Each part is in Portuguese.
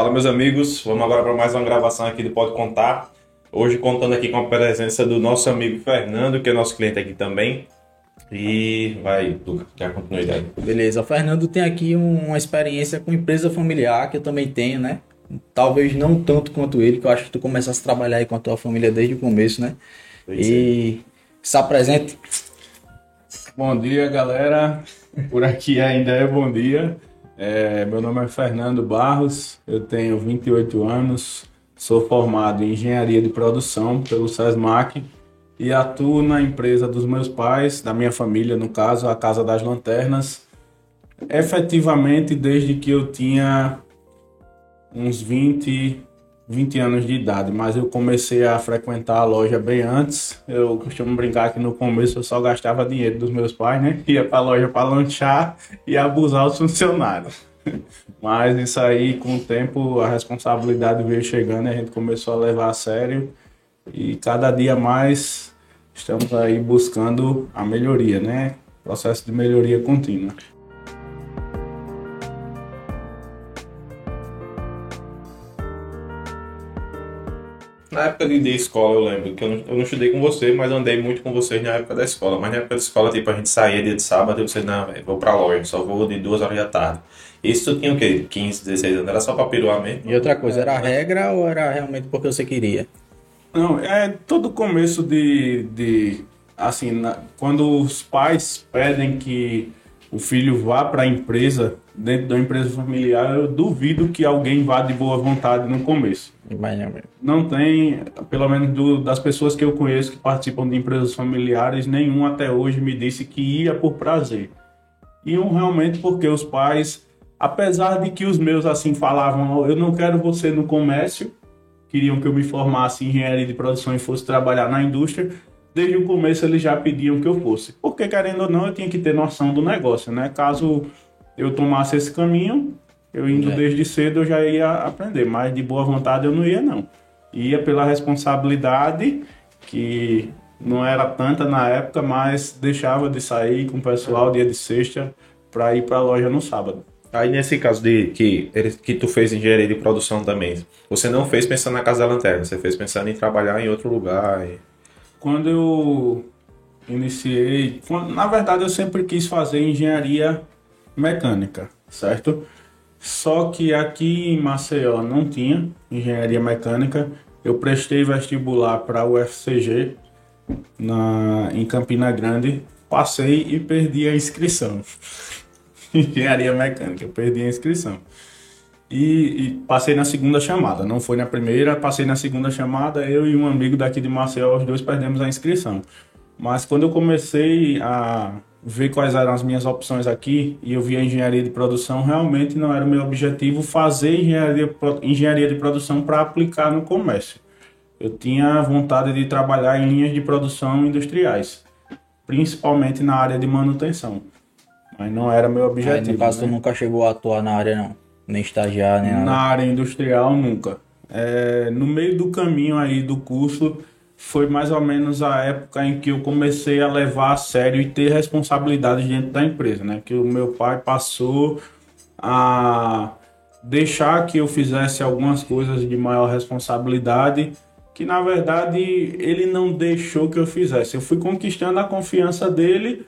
Fala, meus amigos. Vamos agora para mais uma gravação aqui do Pode Contar. Hoje contando aqui com a presença do nosso amigo Fernando, que é nosso cliente aqui também. E vai, Luca, quer a continuidade. Beleza, o Fernando tem aqui um- uma experiência com empresa familiar, que eu também tenho, né? Talvez não tanto quanto ele, que eu acho que tu começaste a trabalhar aí com a tua família desde o começo, né? E se apresente. Bom dia, galera. Por aqui ainda é bom dia. É, meu nome é Fernando Barros, eu tenho 28 anos, sou formado em Engenharia de Produção pelo SESMAC e atuo na empresa dos meus pais, da minha família, no caso, a Casa das Lanternas, efetivamente desde que eu tinha uns 20, 20 anos de idade, mas eu comecei a frequentar a loja bem antes. Eu costumo brincar que no começo eu só gastava dinheiro dos meus pais, né? Ia pra loja para lanchar e abusar os funcionários. Mas isso aí, com o tempo, a responsabilidade veio chegando e a gente começou a levar a sério. E cada dia mais estamos aí buscando a melhoria, né? Processo de melhoria contínua. Na época de, de escola, eu lembro que eu não, eu não estudei com você, mas andei muito com vocês na época da escola. Mas na época da escola, tipo, a gente saía dia de sábado e vocês, não, velho, vou pra loja, só vou de duas horas da tarde. Isso tu tinha o quê? 15, 16 anos? Era só pra piruar mesmo? E outra coisa, era regra ou era realmente porque você queria? Não, é todo começo de, de assim, na- quando os pais pedem que o filho vá para a empresa, dentro da empresa familiar, eu duvido que alguém vá de boa vontade no começo. Imagina. Não tem, pelo menos do- das pessoas que eu conheço que participam de empresas familiares, nenhum até hoje me disse que ia por prazer. Iam realmente porque os pais, apesar de que os meus assim falavam, "Oh, eu não quero você no comércio, queriam que eu me formasse em engenharia de produção e fosse trabalhar na indústria, desde o começo eles já pediam que eu fosse. Porque querendo ou não, eu tinha que ter noção do negócio, né? Caso eu tomasse esse caminho, eu indo É. desde cedo eu já ia aprender, mas de boa vontade eu não ia não. Ia pela responsabilidade que não era tanta na época, mas deixava de sair com o pessoal dia de sexta para ir para a loja no sábado. Aí nesse caso de que, que tu fez engenharia de produção também, você não fez pensando na Casa da Lanterna, você fez pensando em trabalhar em outro lugar. e- Quando eu iniciei, quando- na verdade eu sempre quis fazer engenharia mecânica, certo? Só que aqui em Maceió não tinha engenharia mecânica. Eu prestei vestibular para o UFCG na, em Campina Grande, passei e perdi a inscrição. engenharia mecânica, eu perdi a inscrição. E, e passei na segunda chamada. Não foi na primeira, passei na segunda chamada. Eu e um amigo daqui de Maceió, os dois perdemos a inscrição. Mas quando eu comecei a ver quais eram as minhas opções aqui e eu vi a engenharia de produção, realmente não era o meu objetivo fazer engenharia, engenharia de produção para aplicar no comércio. Eu tinha vontade de trabalhar em linhas de produção industriais, principalmente na área de manutenção. Mas não era meu Aí, objetivo. no caso, né? tu nunca chegou a atuar na área, não. Nem estagiar, nem Na nada. área industrial, nunca. É, no meio do caminho aí do curso, foi mais ou menos a época em que eu comecei a levar a sério e ter responsabilidades dentro da empresa, né? Que o meu pai passou a deixar que eu fizesse algumas coisas de maior responsabilidade, que na verdade ele não deixou que eu fizesse. Eu fui conquistando a confiança dele,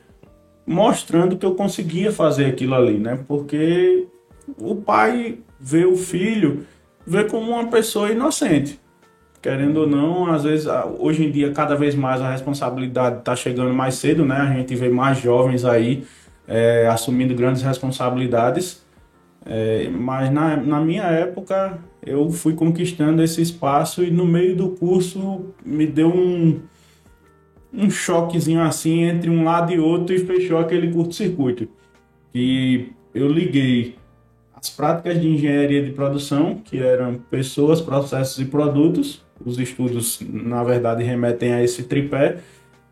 mostrando que eu conseguia fazer aquilo ali, né? Porque o pai vê o filho, vê como uma pessoa inocente. Querendo ou não, às vezes, hoje em dia, cada vez mais a responsabilidade está chegando mais cedo, né? A gente vê mais jovens aí é, assumindo grandes responsabilidades. É, mas na, na minha época, eu fui conquistando esse espaço e no meio do curso me deu um, um choquezinho assim entre um lado e outro e fechou aquele curto-circuito. E eu liguei as práticas de engenharia de produção, que eram pessoas, processos e produtos. Os estudos, na verdade, remetem a esse tripé.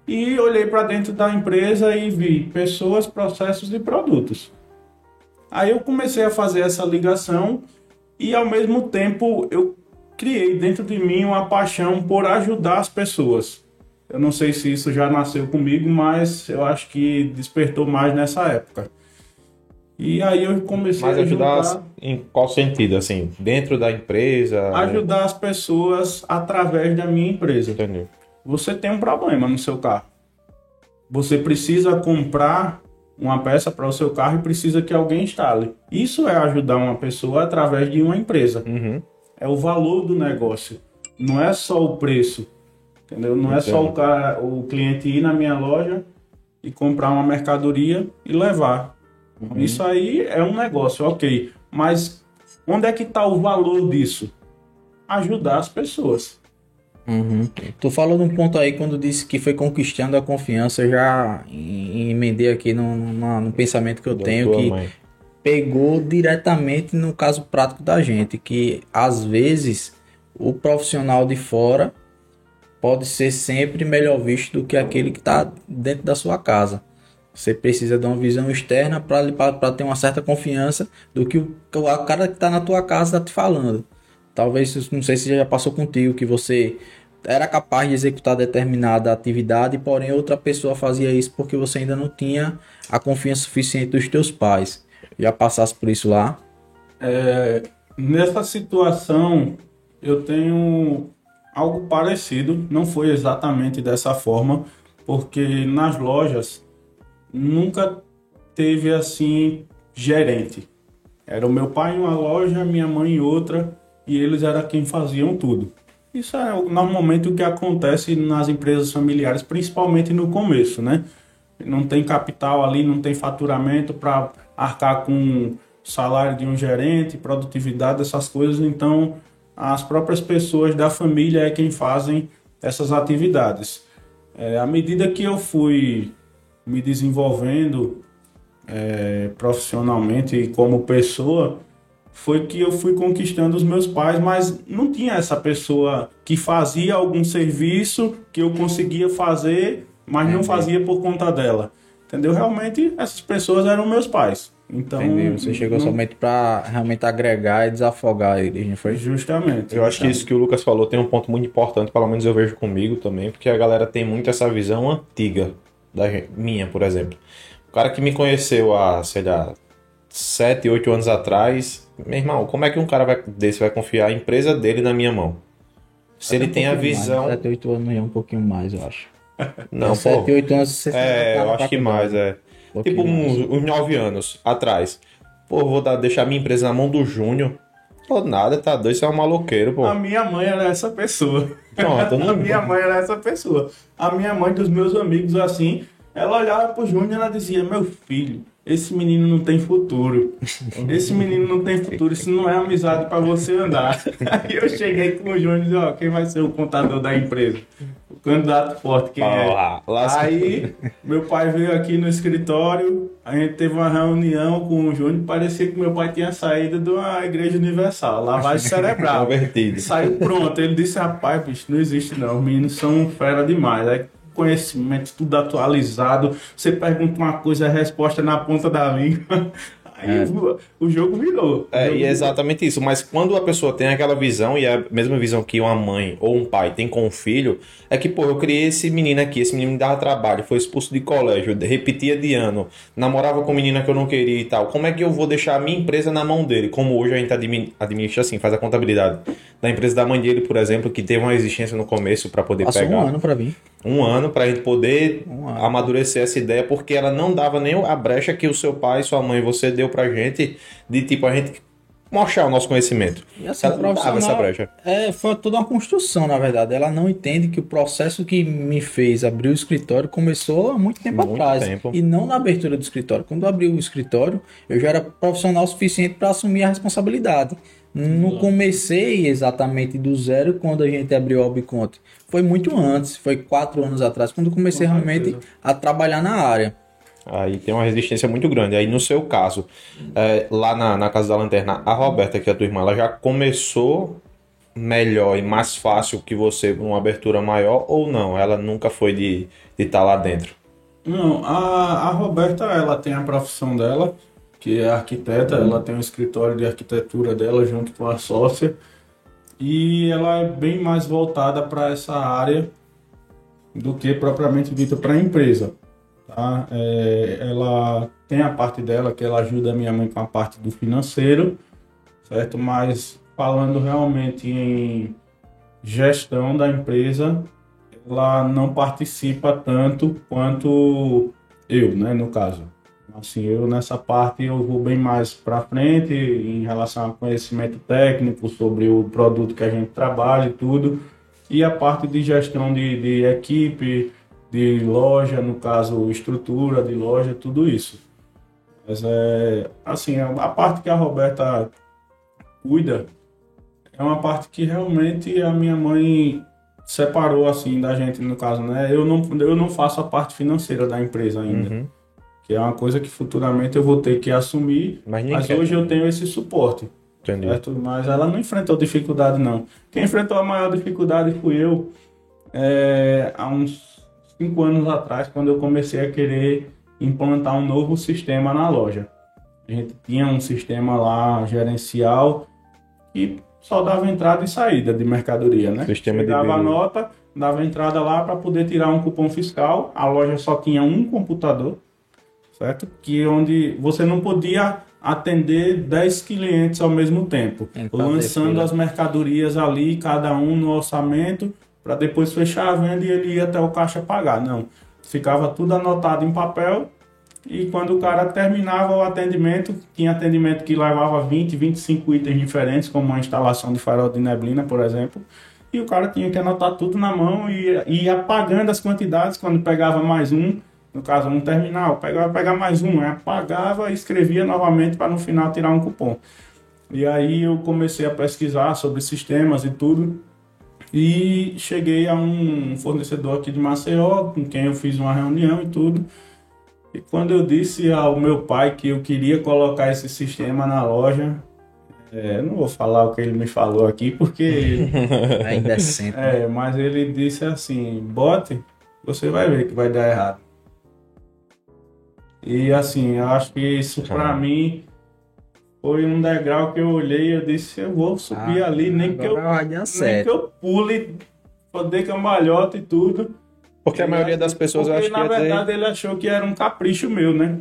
E olhei para dentro da empresa e vi pessoas, processos e produtos. Aí eu comecei a fazer essa ligação e, ao mesmo tempo, eu criei dentro de mim uma paixão por ajudar as pessoas. Eu não sei se isso já nasceu comigo, mas eu acho que despertou mais nessa época. E aí eu comecei Mas a ajudar em qual sentido? Assim, dentro da empresa? ajudar as pessoas através da minha empresa. Entendeu? Você tem um problema no seu carro. Você precisa comprar uma peça para o seu carro e precisa que alguém instale. Isso é ajudar uma pessoa através de uma empresa. Uhum. É o valor do negócio. Não é só o preço. Entendeu? Não é só o, cara, o cliente ir na minha loja e comprar uma mercadoria e levar. Isso aí é um negócio, ok. Mas onde é que está o valor disso? Ajudar as pessoas. Uhum. Tu falou num ponto aí quando disse que foi conquistando a confiança, já em- emendei aqui no, no, no pensamento que eu Da tenho que mãe. pegou diretamente no caso prático da gente, que às vezes o profissional de fora pode ser sempre melhor visto do que aquele que está dentro da sua casa. Você precisa de uma visão externa para ter uma certa confiança do que o, o cara que está na tua casa está te falando. Talvez, não sei se já passou contigo, que você era capaz de executar determinada atividade, porém outra pessoa fazia isso porque você ainda não tinha a confiança suficiente dos teus pais. Já passasse por isso lá? É, nessa situação, eu tenho algo parecido, não foi exatamente dessa forma, porque nas lojas nunca teve assim gerente. Era o meu pai em uma loja, minha mãe em outra, e eles eram quem faziam tudo. Isso é normalmente o que acontece nas empresas familiares, principalmente no começo, né? Não tem capital ali, não tem faturamento para arcar com salário de um gerente, produtividade, essas coisas. Então, as próprias pessoas da família é quem fazem essas atividades. É, à medida que eu fui me desenvolvendo é, profissionalmente e como pessoa, foi que eu fui conquistando os meus pais, mas não tinha essa pessoa que fazia algum serviço que eu conseguia fazer, mas não Entendi. fazia por conta dela. Entendeu? Realmente, essas pessoas eram meus pais. Então, Entendeu? Você chegou não- somente para realmente agregar e desafogar eles, não foi? Justamente. Eu acho que isso que o Lucas falou tem um ponto muito importante, pelo menos eu vejo comigo também, porque a galera tem muito essa visão antiga da minha, por exemplo. O cara que me conheceu há, sei lá, 7, 8 anos atrás, meu irmão, como é que um cara vai, desse vai confiar a empresa dele na minha mão? Se ele tem a visão. 7, 8 anos é um pouquinho mais, eu acho. Não, 7, pô. 8 anos você É, tá eu acho que mais, é. Um Tipo mais. uns, uns 9 anos atrás. Pô, vou dar, deixar minha empresa na mão do Júnior. Pô, nada, tá doido, você é um maloqueiro, pô. A minha mãe era essa pessoa. Pronto, não- a minha mãe era essa pessoa. A minha mãe dos meus amigos assim, ela olhava pro Júnior e ela dizia: Meu filho, esse menino não tem futuro. Esse menino não tem futuro, isso não é amizade pra você andar. Aí eu cheguei com o Júnior e disse: Ó, quem vai ser o contador da empresa? Candidato forte, quem é? Aí, meu pai veio aqui no escritório, a gente teve uma reunião com o Júnior, parecia que meu pai tinha saído de uma igreja universal, lavagem cerebral. Saiu pronto, ele disse, rapaz, bicho, não existe não, os meninos são fera demais. Aí, conhecimento, tudo atualizado, você pergunta uma coisa, a resposta é na ponta da língua. Aí o, o jogo virou. É, e é exatamente isso. Mas quando a pessoa tem aquela visão, e é a mesma visão que uma mãe ou um pai tem com o filho, é que, pô, eu criei esse menino aqui, esse menino me dava trabalho, foi expulso de colégio, repetia de ano, namorava com menina que eu não queria e tal. Como é que eu vou deixar a minha empresa na mão dele? Como hoje a gente admi- administra assim, faz a contabilidade da empresa da mãe dele, por exemplo, que teve uma existência no começo para poder Passou pegar um ano pra vir. um ano para a gente poder Um amadurecer essa ideia, porque ela não dava nem a brecha que o seu pai, sua mãe, você deu pra gente, de tipo a gente mostrar o nosso conhecimento. E assim, ela não dava essa brecha. É, foi toda uma construção, na verdade. Ela não entende que o processo que me fez abrir o escritório começou há muito tempo Muito atrás. tempo. E não na abertura do escritório. Quando eu abri o escritório, eu já era profissional suficiente para assumir a responsabilidade. Não comecei exatamente do zero quando a gente abriu a Albiconte. Foi muito antes, foi quatro anos atrás, quando comecei Com realmente a trabalhar na área. Aí tem uma resistência muito grande. Aí no seu caso, é, lá na, na Casa da Lanterna, a Roberta, que é a tua irmã, ela já começou melhor e mais fácil que você numa abertura maior ou não? Ela nunca foi de estar lá dentro? Não, a, a Roberta, ela tem a profissão dela, que é arquiteta, ela tem um escritório de arquitetura dela junto com a sócia, e ela é bem mais voltada para essa área do que propriamente dita para a empresa. Tá? É, ela tem a parte dela, que ela ajuda a minha mãe com a parte do financeiro, certo? Mas falando realmente em gestão da empresa, ela não participa tanto quanto eu, né, no caso. Assim, eu nessa parte eu vou bem mais para frente em relação ao conhecimento técnico sobre o produto que a gente trabalha e tudo. E a parte de gestão de, de equipe, de loja, no caso, estrutura de loja, tudo isso. Mas é assim, a parte que a Roberta cuida é uma parte que realmente a minha mãe separou assim da gente no caso, né? Eu não eu não faço a parte financeira da empresa ainda. Uhum que é uma coisa que futuramente eu vou ter que assumir, mas, mas hoje eu tenho esse suporte. Entendi. Certo? Mas ela não enfrentou dificuldade, não. Quem enfrentou a maior dificuldade fui eu é, há uns cinco anos atrás, quando eu comecei a querer implantar um novo sistema na loja. A gente tinha um sistema lá gerencial que só dava entrada e saída de mercadoria, né? Sistema Chegava de a nota, dava entrada lá para poder tirar um cupom fiscal. A loja só tinha um computador certo? Que onde você não podia atender 10 clientes ao mesmo tempo, lançando as mercadorias ali, cada um no orçamento, para depois fechar a venda e ele ia até o caixa pagar. Não, ficava tudo anotado em papel e quando o cara terminava o atendimento, tinha atendimento que levava 20, 25 itens diferentes, como a instalação de farol de neblina, por exemplo, e o cara tinha que anotar tudo na mão e ia apagando as quantidades quando pegava mais um no caso, um terminal, pegava pegar mais um, apagava e escrevia novamente para no final tirar um cupom. E aí eu comecei a pesquisar sobre sistemas e tudo. E cheguei a um fornecedor aqui de Maceió, com quem eu fiz uma reunião e tudo. E quando eu disse ao meu pai que eu queria colocar esse sistema na loja, é, não vou falar o que ele me falou aqui, porque. Ainda é sempre. É, mas ele disse assim: bote, você vai ver que vai dar errado. E assim, eu acho que isso para mim foi um degrau que eu olhei e eu disse, eu vou subir ah, ali, nem que, eu, nem que eu pule, poder cambalhota e tudo. Porque a maioria das pessoas porque, acho que na verdade dizer... ele achou que era um capricho meu, né?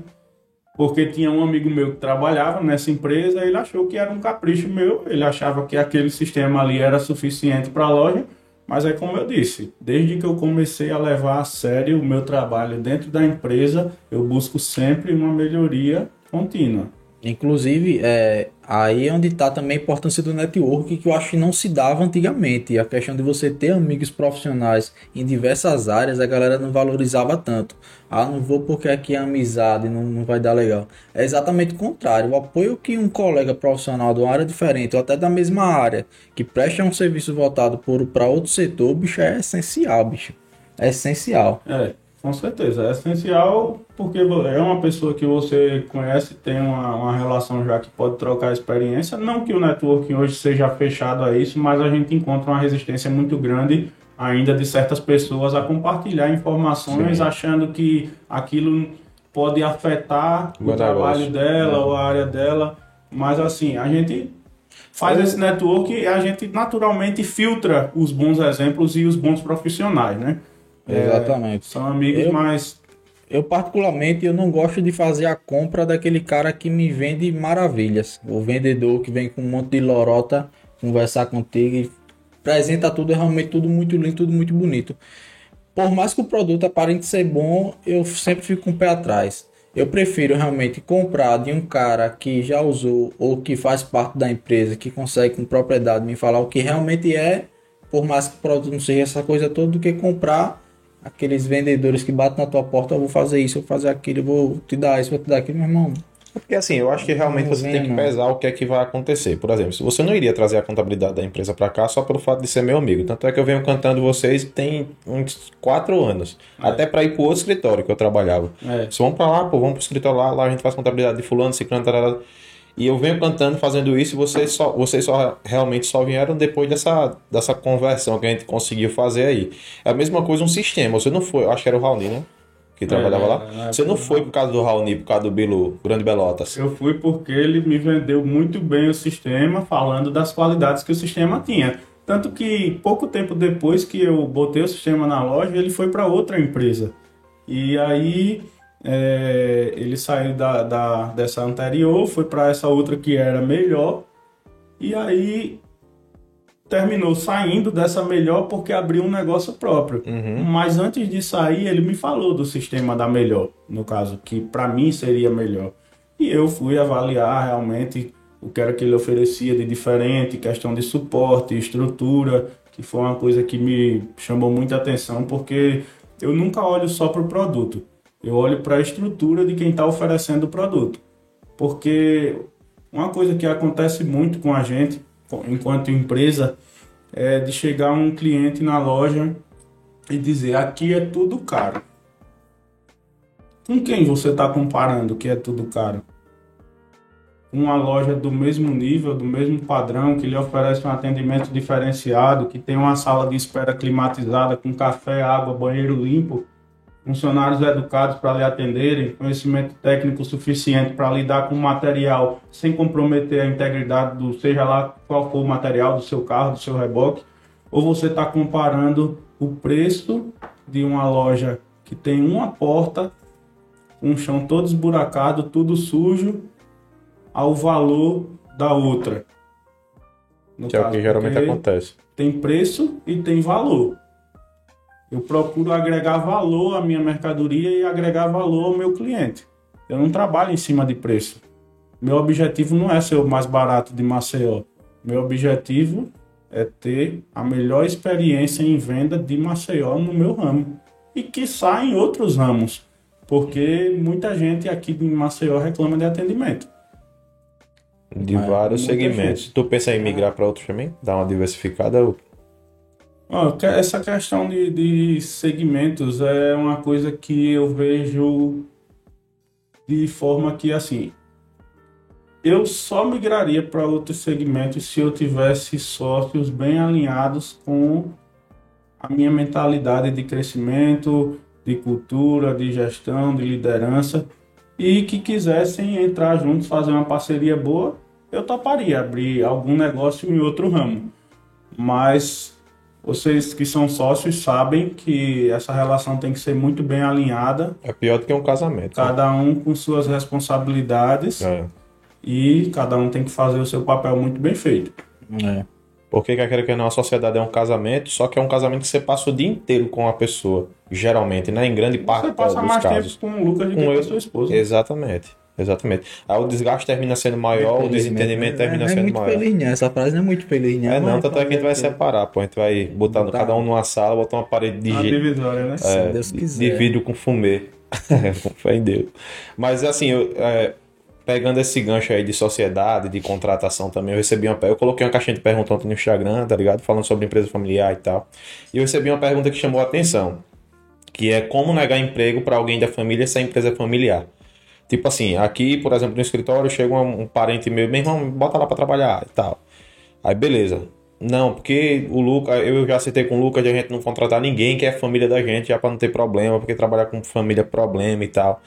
Porque tinha um amigo meu que trabalhava nessa empresa, ele achou que era um capricho meu, ele achava que aquele sistema ali era suficiente para a loja mas é como eu disse, desde que eu comecei a levar a sério o meu trabalho dentro da empresa, eu busco sempre uma melhoria contínua. Inclusive, é, aí é onde está também a importância do network, que eu acho que não se dava antigamente. A questão de você ter amigos profissionais em diversas áreas, a galera não valorizava tanto. Ah, não vou porque aqui é amizade, não, não vai dar legal. É exatamente o contrário. O apoio que um colega profissional de uma área diferente, ou até da mesma área, que presta um serviço voltado para outro setor, bicho, é essencial, bicho. É essencial. É. Com certeza, é essencial porque é uma pessoa que você conhece, tem uma, uma relação já que pode trocar experiência. Não que o networking hoje seja fechado a isso, mas a gente encontra uma resistência muito grande ainda de certas pessoas a compartilhar informações Sim. achando que aquilo pode afetar o, o trabalho dela é. ou a área dela. Mas assim, a gente faz é. esse network e a gente naturalmente filtra os bons exemplos e os bons profissionais, né? É, Exatamente. São amigos eu, mais. Eu, particularmente, eu não gosto de fazer a compra daquele cara que me vende maravilhas. O vendedor que vem com um monte de lorota conversar contigo e apresenta tudo, é realmente tudo muito lindo, tudo muito bonito. Por mais que o produto aparente ser bom, eu sempre fico com o pé atrás. Eu prefiro realmente comprar de um cara que já usou ou que faz parte da empresa, que consegue com propriedade me falar o que realmente é, por mais que o produto não seja essa coisa toda, do que comprar aqueles vendedores que batem na tua porta, eu vou fazer isso, eu vou fazer aquilo, eu vou te dar isso, vou te dar aquilo, meu irmão. Porque assim, eu acho que realmente você tem que pesar o que é que vai acontecer. Por exemplo, se você não iria trazer a contabilidade da empresa para cá só pelo fato de ser meu amigo. Tanto é que eu venho cantando vocês tem uns quatro anos. É. Até para ir pro outro escritório que eu trabalhava. É. Se vamos para lá, pô, vamos pro escritório lá, lá a gente faz contabilidade de fulano, ciclano, tarará. E eu venho cantando, fazendo isso, e vocês só, vocês só realmente só vieram depois dessa, dessa conversão que a gente conseguiu fazer aí. É a mesma coisa um sistema. Você não foi, acho que era o Raoni, né? Que trabalhava é, lá. É, você não foi por causa do Raoni, por causa do Bilu, Grande Belotas. Eu fui porque ele me vendeu muito bem o sistema, falando das qualidades que o sistema tinha. Tanto que pouco tempo depois que eu botei o sistema na loja, ele foi para outra empresa. E aí é, ele saiu da, da, dessa anterior, foi para essa outra que era melhor, e aí terminou saindo dessa melhor porque abriu um negócio próprio. Uhum. Mas antes de sair, ele me falou do sistema da melhor, no caso, que para mim seria melhor. E eu fui avaliar realmente o que era que ele oferecia de diferente, questão de suporte, estrutura, que foi uma coisa que me chamou muita atenção, porque eu nunca olho só para o produto, eu olho para a estrutura de quem está oferecendo o produto. Porque uma coisa que acontece muito com a gente, enquanto empresa, é de chegar um cliente na loja e dizer: aqui é tudo caro. Com quem você está comparando que é tudo caro? Uma loja do mesmo nível, do mesmo padrão, que lhe oferece um atendimento diferenciado, que tem uma sala de espera climatizada com café, água, banheiro limpo, funcionários educados para lhe atenderem, conhecimento técnico suficiente para lidar com o material sem comprometer a integridade do seja lá qual for o material do seu carro, do seu reboque, ou você está comparando o preço de uma loja que tem uma porta, um chão todo esburacado, tudo sujo, ao valor da outra. No que caso, é o que geralmente acontece. Tem preço e tem valor. Eu procuro agregar valor à minha mercadoria e agregar valor ao meu cliente. Eu não trabalho em cima de preço. Meu objetivo não é ser o mais barato de Maceió. Meu objetivo é ter a melhor experiência em venda de Maceió no meu ramo. E que em outros ramos. Porque muita gente aqui em Maceió reclama de atendimento. De Mas vários segmentos. Gente. Tu pensa em migrar para outros também? Dar uma diversificada? Essa questão de, de segmentos é uma coisa que eu vejo de forma que, assim, eu só migraria para outros segmentos se eu tivesse sócios bem alinhados com a minha mentalidade de crescimento, de cultura, de gestão, de liderança e que quisessem entrar juntos, fazer uma parceria boa, eu toparia abrir algum negócio em outro ramo. Mas vocês que são sócios sabem que essa relação tem que ser muito bem alinhada. É pior do que um casamento. Né? Cada né? um com suas responsabilidades. É. E cada um tem que fazer o seu papel muito bem feito. É. Porque quer querer que não, a sociedade é um casamento, só que é um casamento que você passa o dia inteiro com a pessoa, geralmente, né? Em grande parte você passa dos mais casos. tempo com o Lucas do que com a sua esposa. Exatamente. Exatamente. Aí o desgaste termina sendo maior, o desentendimento termina é, sendo é maior. Né? Essa frase não é muito feliz, né? É não, tanto é que a gente vai separar, pô. A gente vai botar, botar. cada um numa sala, botar uma parede de, uma divisória, né? É, Deus quiser. de vidro com fumê. com fé em Deus. Mas assim, eu, é, pegando esse gancho aí de sociedade, de contratação também, eu recebi uma eu coloquei uma caixinha de perguntas ontem no Instagram, tá ligado? Falando sobre empresa familiar e tal. E eu recebi uma pergunta que chamou a atenção, que é como negar emprego para alguém da família se a empresa é familiar. Tipo assim, aqui, por exemplo, no escritório, chega um, um parente meu, meu irmão, bota lá para trabalhar e tal. Aí, beleza. Não, porque o Lucas, eu já citei com o Lucas de a gente não contratar ninguém que é família da gente, já para não ter problema, porque trabalhar com família é problema e tal.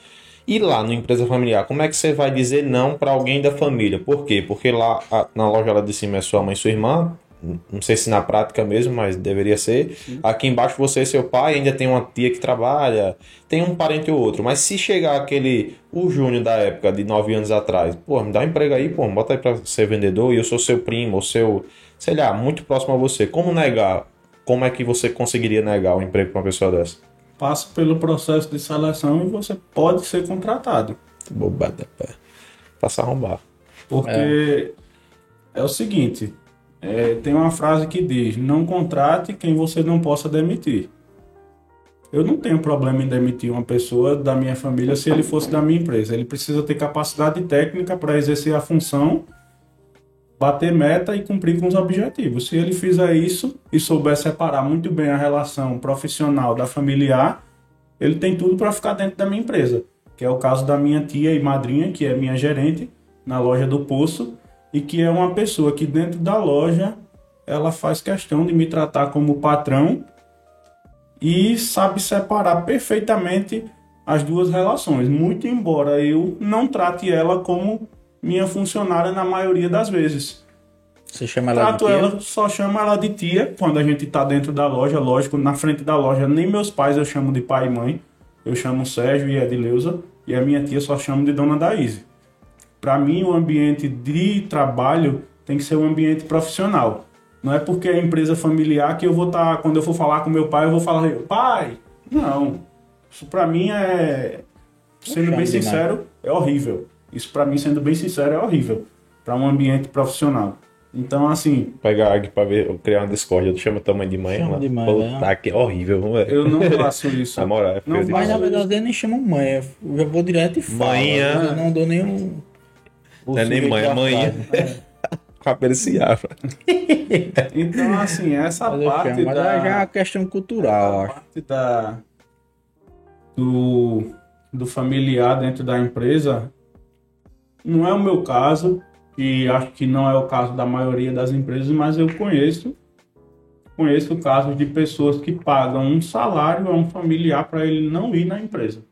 E lá no empresa familiar, como é que você vai dizer não para alguém da família? Por quê? Porque lá a, na loja lá de cima é sua mãe e sua irmã, não sei se na prática mesmo, mas deveria ser. Sim. Aqui embaixo você e seu pai, ainda tem uma tia que trabalha, tem um parente ou outro. Mas se chegar aquele, o Júnior da época, de 9 anos atrás, pô, me dá um emprego aí, pô, bota aí pra ser vendedor e eu sou seu primo, ou seu, sei lá, muito próximo a você. Como negar? Como é que você conseguiria negar o emprego pra uma pessoa dessa? Passa pelo processo de seleção e você pode ser contratado. Bobada, pé. Passa a arrombar. Porque é, é o seguinte, é, tem uma frase que diz: não contrate quem você não possa demitir. Eu não tenho problema em demitir uma pessoa da minha família se ele fosse da minha empresa. Ele precisa ter capacidade técnica para exercer a função, bater meta e cumprir com os objetivos. Se ele fizer isso e souber separar muito bem a relação profissional da familiar, ele tem tudo para ficar dentro da minha empresa. Que é o caso da minha tia e madrinha, que é minha gerente na loja do Poço e que é uma pessoa que dentro da loja ela faz questão de me tratar como patrão e sabe separar perfeitamente as duas relações, muito embora eu não trate ela como minha funcionária na maioria das vezes. Você chama ela Trato de tia? ela, só chamo ela de tia quando a gente está dentro da loja, lógico, na frente da loja nem meus pais eu chamo de pai e mãe, eu chamo Sérgio e Edileuza, e a minha tia só chama de Dona Daíse. Para mim, o ambiente de trabalho tem que ser um ambiente profissional. Não é porque é empresa familiar que eu vou estar, tá, quando eu for falar com meu pai, eu vou falar, pai, não. Isso para mim é, sendo bem sincero, é horrível. Isso para mim, sendo bem sincero, é horrível para um ambiente profissional. Então, assim. Pegar aqui pra ver, criar uma discórdia, tu chama tua mãe de mãe. Chama ela, de mãe, Puta, né? que horrível. velho. Eu não faço isso. Na moral, é Não, Mas na verdade eu nem chamo mãe, eu já vou direto e falo. Manhã. Eu não dou nem um. o Não é nem mãe, é frase. Cabelo se afra. Então, assim, essa Mas parte chamo, mas da... é já é uma questão cultural, acho. parte da, do, do familiar dentro da empresa não é o meu caso, e acho que não é o caso da maioria das empresas, mas eu conheço conheço casos de pessoas que pagam um salário a um familiar para ele não ir na empresa.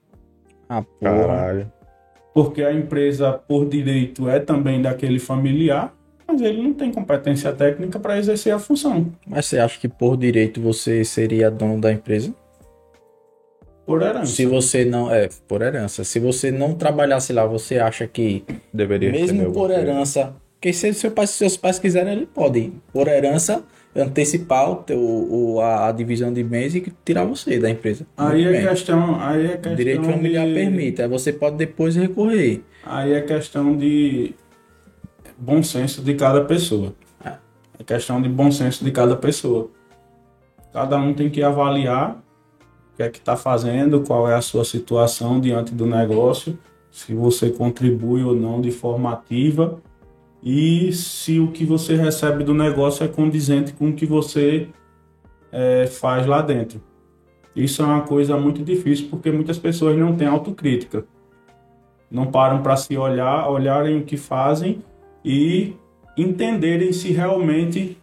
Ah, porra. Caralho. Porque a empresa, por direito, é também daquele familiar, mas ele não tem competência técnica para exercer a função, Mas você acha que por direito você seria dono da empresa? por herança. Se você não. É, por herança. Se você não trabalhasse lá, você acha que, Deveria mesmo por herança. Porque se seu pai, se seus pais quiserem, ele pode, por herança, antecipar o teu, o, a, divisão de bens e tirar você da empresa. Aí é bem. questão, aí é questão Direito familiar de- permite. Aí você pode depois recorrer. Aí é questão de bom senso de cada pessoa. É questão de bom senso de cada pessoa. Cada um tem que avaliar o que é que está fazendo, qual é a sua situação diante do negócio, se você contribui ou não de forma ativa e se o que você recebe do negócio é condizente com o que você eh, faz lá dentro. Isso é uma coisa muito difícil porque muitas pessoas não têm autocrítica não param para se olhar, olharem o que fazem e entenderem se realmente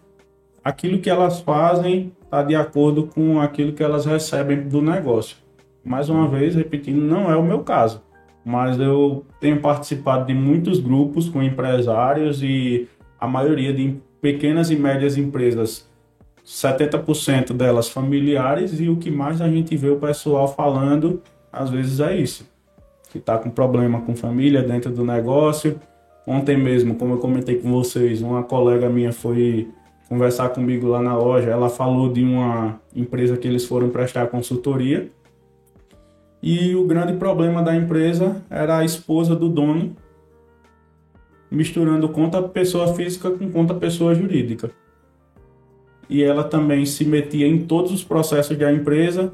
aquilo que elas fazem está de acordo com aquilo que elas recebem do negócio. Mais uma vez, repetindo, não é o meu caso, mas eu tenho participado de muitos grupos com empresários e a maioria de pequenas e médias empresas, 70% delas familiares e o que mais a gente vê o pessoal falando às vezes é isso que está com problema com família dentro do negócio. Ontem mesmo, como eu comentei com vocês, uma colega minha foi conversar comigo lá na loja. Ela falou de uma empresa que eles foram prestar consultoria. E o grande problema da empresa era a esposa do dono misturando conta pessoa física com conta pessoa jurídica. E ela também se metia em todos os processos da empresa,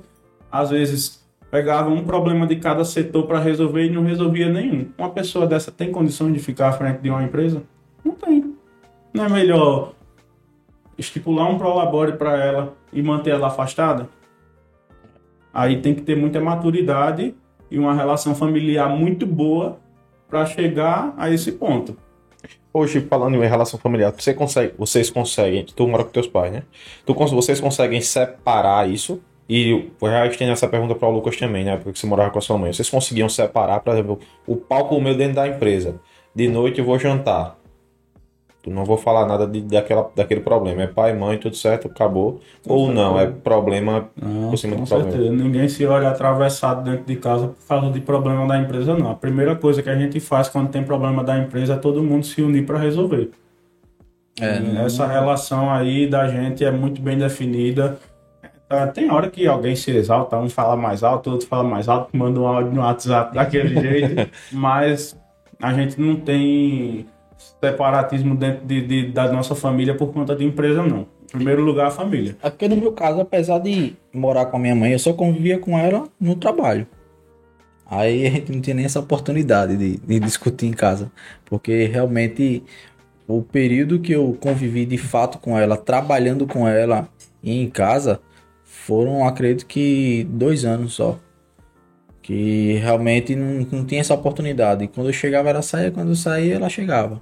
às vezes pegava um problema de cada setor para resolver e não resolvia nenhum. Uma pessoa dessa tem condições de ficar à frente de uma empresa? Não tem. Não é melhor estipular um prolabore para ela e manter ela afastada? Aí tem que ter muita maturidade e uma relação familiar muito boa para chegar a esse ponto. Hoje, falando em relação familiar, você consegue, vocês conseguem, tu mora com teus pais, né? Tu, vocês conseguem separar isso? E eu já estendo essa pergunta para o Lucas também, né? Porque você morava com a sua mãe. Vocês conseguiam separar, por exemplo, o palco meu dentro da empresa. De noite eu vou jantar. Tu não vou falar nada de, daquela, daquele problema. É pai, mãe, tudo certo, acabou. Ou não, é problema Não, por cima com do problema. certeza. Ninguém se olha atravessado dentro de casa por causa de problema da empresa, não. A primeira coisa que a gente faz quando tem problema da empresa é todo mundo se unir para resolver. É, Essa relação aí da gente é muito bem definida. Ah, Tem hora que alguém se exalta, um fala mais alto, outro fala mais alto, manda um áudio no WhatsApp daquele jeito, mas a gente não tem separatismo dentro de, de- da nossa família por conta de empresa, não. Em primeiro lugar, a família. Porque no meu caso, apesar de morar com a minha mãe, eu só convivia com ela no trabalho. Aí a gente não tinha nem essa oportunidade de, de discutir em casa. Porque realmente o período que eu convivi de fato com ela, trabalhando com ela e em casa, foram, acredito que, dois anos só. Que realmente não, não tinha essa oportunidade. Quando eu chegava, ela saía, quando eu saía, ela chegava.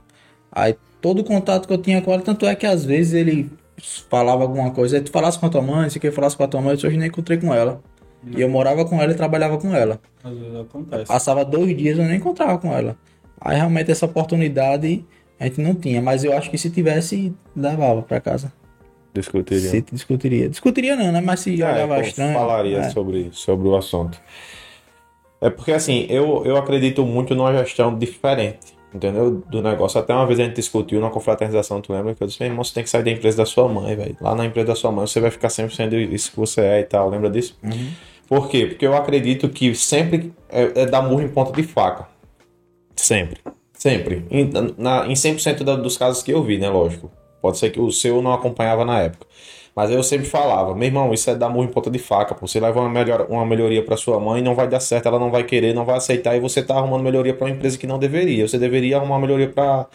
Aí todo o contato que eu tinha com ela, tanto é que às vezes ele falava alguma coisa, aí tu falasse com a tua mãe, se quer falasse com a tua mãe, eu hoje nem encontrei com ela. E eu morava com ela e trabalhava com ela. Às vezes acontece. Passava dois dias eu nem encontrava com ela. Aí realmente essa oportunidade a gente não tinha, mas eu acho que se tivesse, levava pra casa. discutiria. Se discutiria. Discutiria não, né? Mas se É, olhava pô, estranho. falaria é. sobre, sobre o assunto. É porque assim, eu, eu acredito muito numa gestão diferente, entendeu? Do negócio. Até uma vez a gente discutiu na confraternização, tu lembra? Que eu disse, meu irmão, você tem que sair da empresa da sua mãe, velho. Lá na empresa da sua mãe você vai ficar sempre sendo isso que você é e tal. Lembra disso? Uhum. Por quê? Porque eu acredito que sempre é, é dar murro em ponta de faca. Sempre. Sempre. Em, na, em 100% da, dos casos que eu vi, né? Lógico. Pode ser que o seu não acompanhava na época. Mas eu sempre falava, meu irmão, isso é dar murro em ponta de faca. Pô. Você leva uma, melhor, uma melhoria para sua mãe, não vai dar certo, ela não vai querer, não vai aceitar, e você tá arrumando melhoria para uma empresa que não deveria. Você deveria arrumar uma melhoria para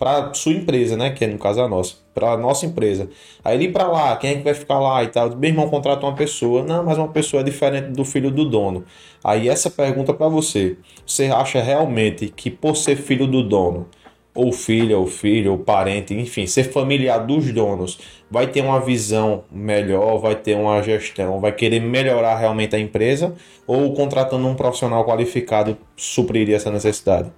para sua empresa, né? Que é no caso a nossa, para nossa empresa. Aí ele para lá, quem é que vai ficar lá e tal? Meu irmão contrata uma pessoa, não, mas uma pessoa é diferente do filho do dono. Aí essa pergunta para você, você acha realmente que por ser filho do dono, ou filha, ou filho, ou parente, enfim, ser familiar dos donos, vai ter uma visão melhor, vai ter uma gestão, vai querer melhorar realmente a empresa, ou contratando um profissional qualificado supriria essa necessidade?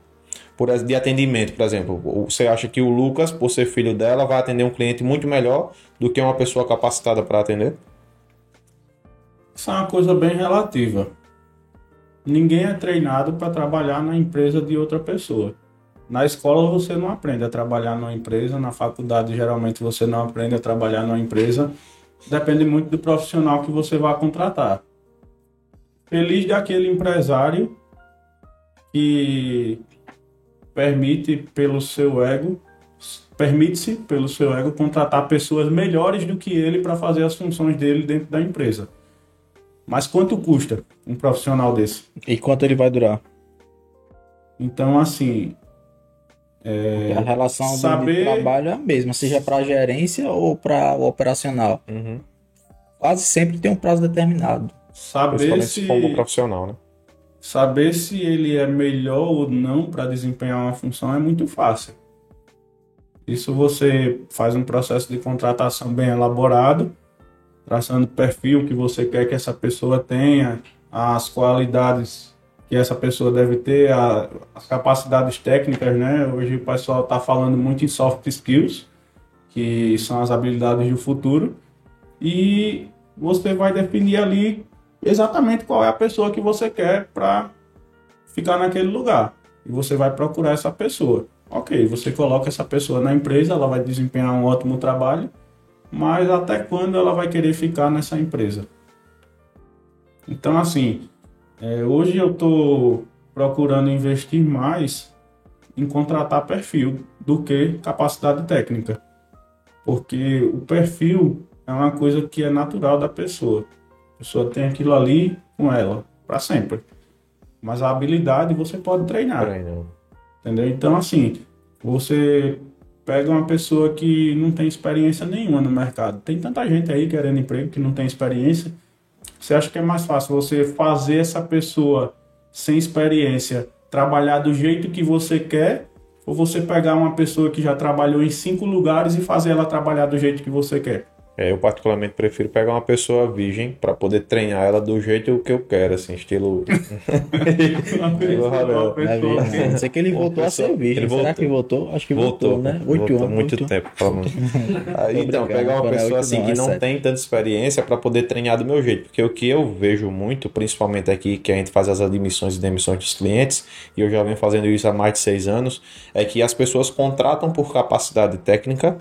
Por, de atendimento, por exemplo, você acha que o Lucas, por ser filho dela, vai atender um cliente muito melhor do que uma pessoa capacitada para atender? Isso é uma coisa bem relativa. Ninguém é treinado para trabalhar na empresa de outra pessoa. Na escola você não aprende a trabalhar numa empresa, na faculdade geralmente você não aprende a trabalhar numa empresa. Depende muito do profissional que você vai contratar. Feliz daquele empresário que permite pelo seu ego, permite-se pelo seu ego contratar pessoas melhores do que ele para fazer as funções dele dentro da empresa. Mas quanto custa um profissional desse? E quanto ele vai durar? Então, assim, é, a relação saber... de trabalho é a mesma, seja para gerência ou para o operacional. Uhum. Quase sempre tem um prazo determinado. Saber se... for profissional, né? Saber se ele é melhor ou não para desempenhar uma função é muito fácil. Isso você faz um processo de contratação bem elaborado, traçando o perfil que você quer que essa pessoa tenha, as qualidades que essa pessoa deve ter, a, as capacidades técnicas, né? Hoje o pessoal está falando muito em soft skills, que são as habilidades do futuro, e você vai definir ali exatamente qual é a pessoa que você quer para ficar naquele lugar. E você vai procurar essa pessoa. Ok, você coloca essa pessoa na empresa, ela vai desempenhar um ótimo trabalho, mas até quando ela vai querer ficar nessa empresa? Então, assim, é, hoje eu estou procurando investir mais em contratar perfil do que capacidade técnica, porque o perfil é uma coisa que é natural da pessoa. A pessoa tem aquilo ali com ela para sempre, mas a habilidade você pode treinar. Treino. Entendeu? Então, assim, você pega uma pessoa que não tem experiência nenhuma no mercado. Tem tanta gente aí querendo emprego que não tem experiência você acha que é mais fácil você fazer essa pessoa sem experiência trabalhar do jeito que você quer ou você pegar uma pessoa que já trabalhou em cinco lugares e fazer ela trabalhar do jeito que você quer? É, eu particularmente prefiro pegar uma pessoa virgem para poder treinar ela do jeito que eu quero, assim, estilo. Não sei que ele voltou a ser virgem. Será voltou. que voltou? Acho que voltou, voltou né? Oito anos. Muito tempo, Aí, então, pegar uma pessoa assim não, que é não tem tanta experiência para poder treinar do meu jeito. Porque o que eu vejo muito, principalmente aqui, que a gente faz as admissões e demissões dos clientes, e eu já venho fazendo isso há mais de seis anos, é que as pessoas contratam por capacidade técnica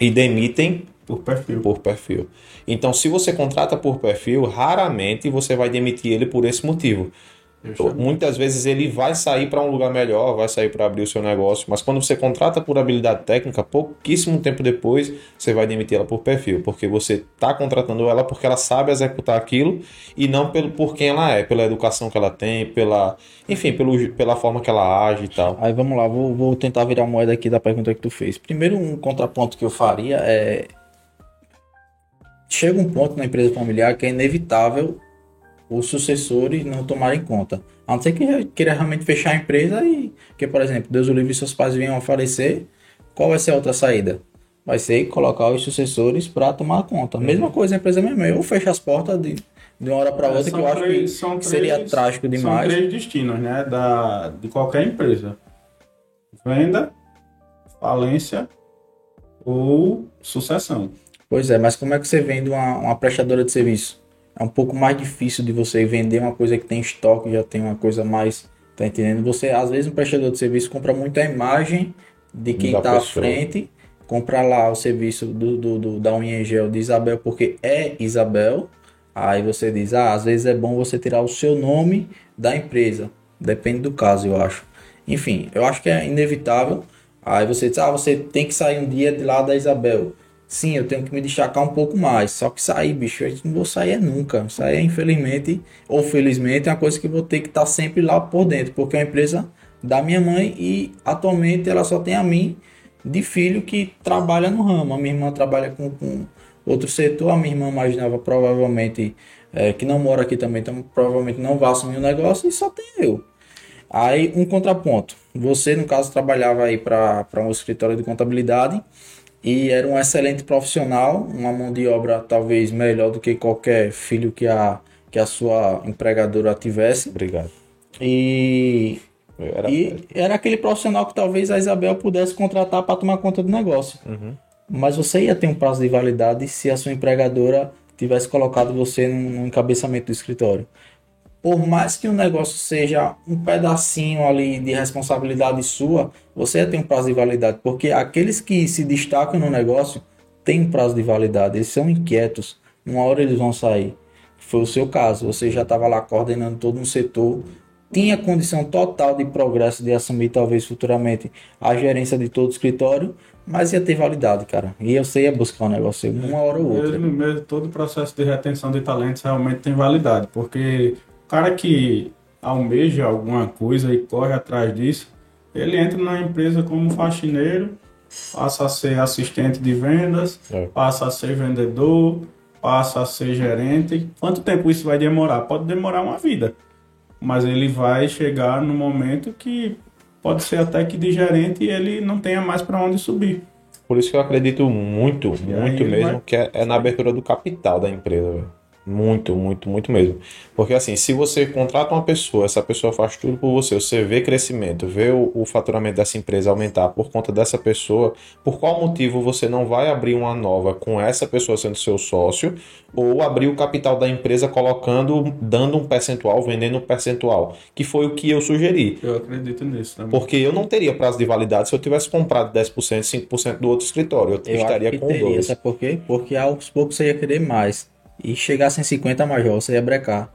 e demitem por perfil. Por perfil. Então, se você contrata por perfil, raramente você vai demitir ele por esse motivo. Muitas vezes ele vai sair para um lugar melhor, vai sair para abrir o seu negócio, mas quando você contrata por habilidade técnica, pouquíssimo tempo depois você vai demitir ela por perfil, porque você está contratando ela porque ela sabe executar aquilo e não pelo por quem ela é, pela educação que ela tem, pela, enfim, pelo, pela forma que ela age e tal. Aí vamos lá, vou, vou tentar virar moeda aqui da pergunta que tu fez. Primeiro, um contraponto que eu faria é chega um ponto na empresa familiar que é inevitável os sucessores não tomarem conta. A não ser que queira realmente fechar a empresa e que, por exemplo, Deus o livre seus pais venham a falecer, qual vai ser a outra saída? Vai ser colocar os sucessores para tomar conta. Uhum. Mesma coisa a empresa mesmo. Eu fecho as portas de, de uma hora para é, outra, é, que eu três, acho que três, seria trágico demais. São três destinos, né? Da, de qualquer empresa: venda, falência ou sucessão. Pois é, mas como é que você vende uma, uma prestadora de serviço? é um pouco mais difícil de você vender uma coisa que tem estoque, já tem uma coisa mais. Tá entendendo? Você, às vezes, um prestador de serviço compra muito a imagem de quem está à frente, compra lá o serviço do, do, do, da unha gel de Isabel, porque é Isabel. Aí você diz, ah, às vezes é bom você tirar o seu nome da empresa. Depende do caso, eu acho. Enfim, eu acho que é inevitável. Aí você diz, ah, você tem que sair um dia de lá da Isabel. Sim, eu tenho que me destacar um pouco mais. Só que sair, bicho, eu não vou sair nunca. Sair, infelizmente, ou felizmente, é uma coisa que vou ter que estar sempre lá por dentro. Porque é uma empresa da minha mãe e atualmente ela só tem a mim de filho que trabalha no ramo. A minha irmã trabalha com, com outro setor. A minha irmã mais nova provavelmente, é, que não mora aqui também, então provavelmente não vai assumir o negócio e só tem eu. Aí um contraponto. Você, no caso, trabalhava aí para um escritório de contabilidade e era um excelente profissional, uma mão de obra talvez melhor do que qualquer filho que a, que a sua empregadora tivesse. Obrigado. E era... e era aquele profissional que talvez a Isabel pudesse contratar para tomar conta do negócio. Uhum. Mas você ia ter um prazo de validade se a sua empregadora tivesse colocado você no encabeçamento do escritório por mais que o negócio seja um pedacinho ali de responsabilidade sua, você tem um prazo de validade, porque aqueles que se destacam no negócio têm um prazo de validade, eles são inquietos, uma hora eles vão sair. Foi o seu caso, você já estava lá coordenando todo um setor, tinha condição total de progresso de assumir talvez futuramente a gerência de todo o escritório, mas ia ter validade, cara. E você ia buscar um negócio uma hora ou outra. Mesmo, mesmo, todo o processo de retenção de talentos realmente tem validade, porque cara que almeja alguma coisa e corre atrás disso, ele entra na empresa como faxineiro, passa a ser assistente de vendas, é. passa a ser vendedor, passa a ser gerente. Quanto tempo isso vai demorar? Pode demorar uma vida, mas ele vai chegar no momento que pode ser até que de gerente ele não tenha mais para onde subir. Por isso que eu acredito muito, muito mesmo, vai... que é, é, na abertura do capital da empresa. Véio. Muito, muito, muito mesmo. Porque assim, se você contrata uma pessoa, essa pessoa faz tudo por você, você vê crescimento, vê o, o, faturamento dessa empresa aumentar por conta dessa pessoa, por qual motivo você não vai abrir uma nova com essa pessoa sendo seu sócio, ou abrir o capital da empresa colocando, dando um percentual, vendendo um percentual, que foi o que eu sugeri. Eu acredito nisso também. Porque eu não teria prazo de validade se eu tivesse comprado 10%, 5% do outro escritório. Eu, eu estaria com teria, dois. Sabe por quê? Porque aos poucos você ia querer mais e chegasse em 50 major, você ia brecar.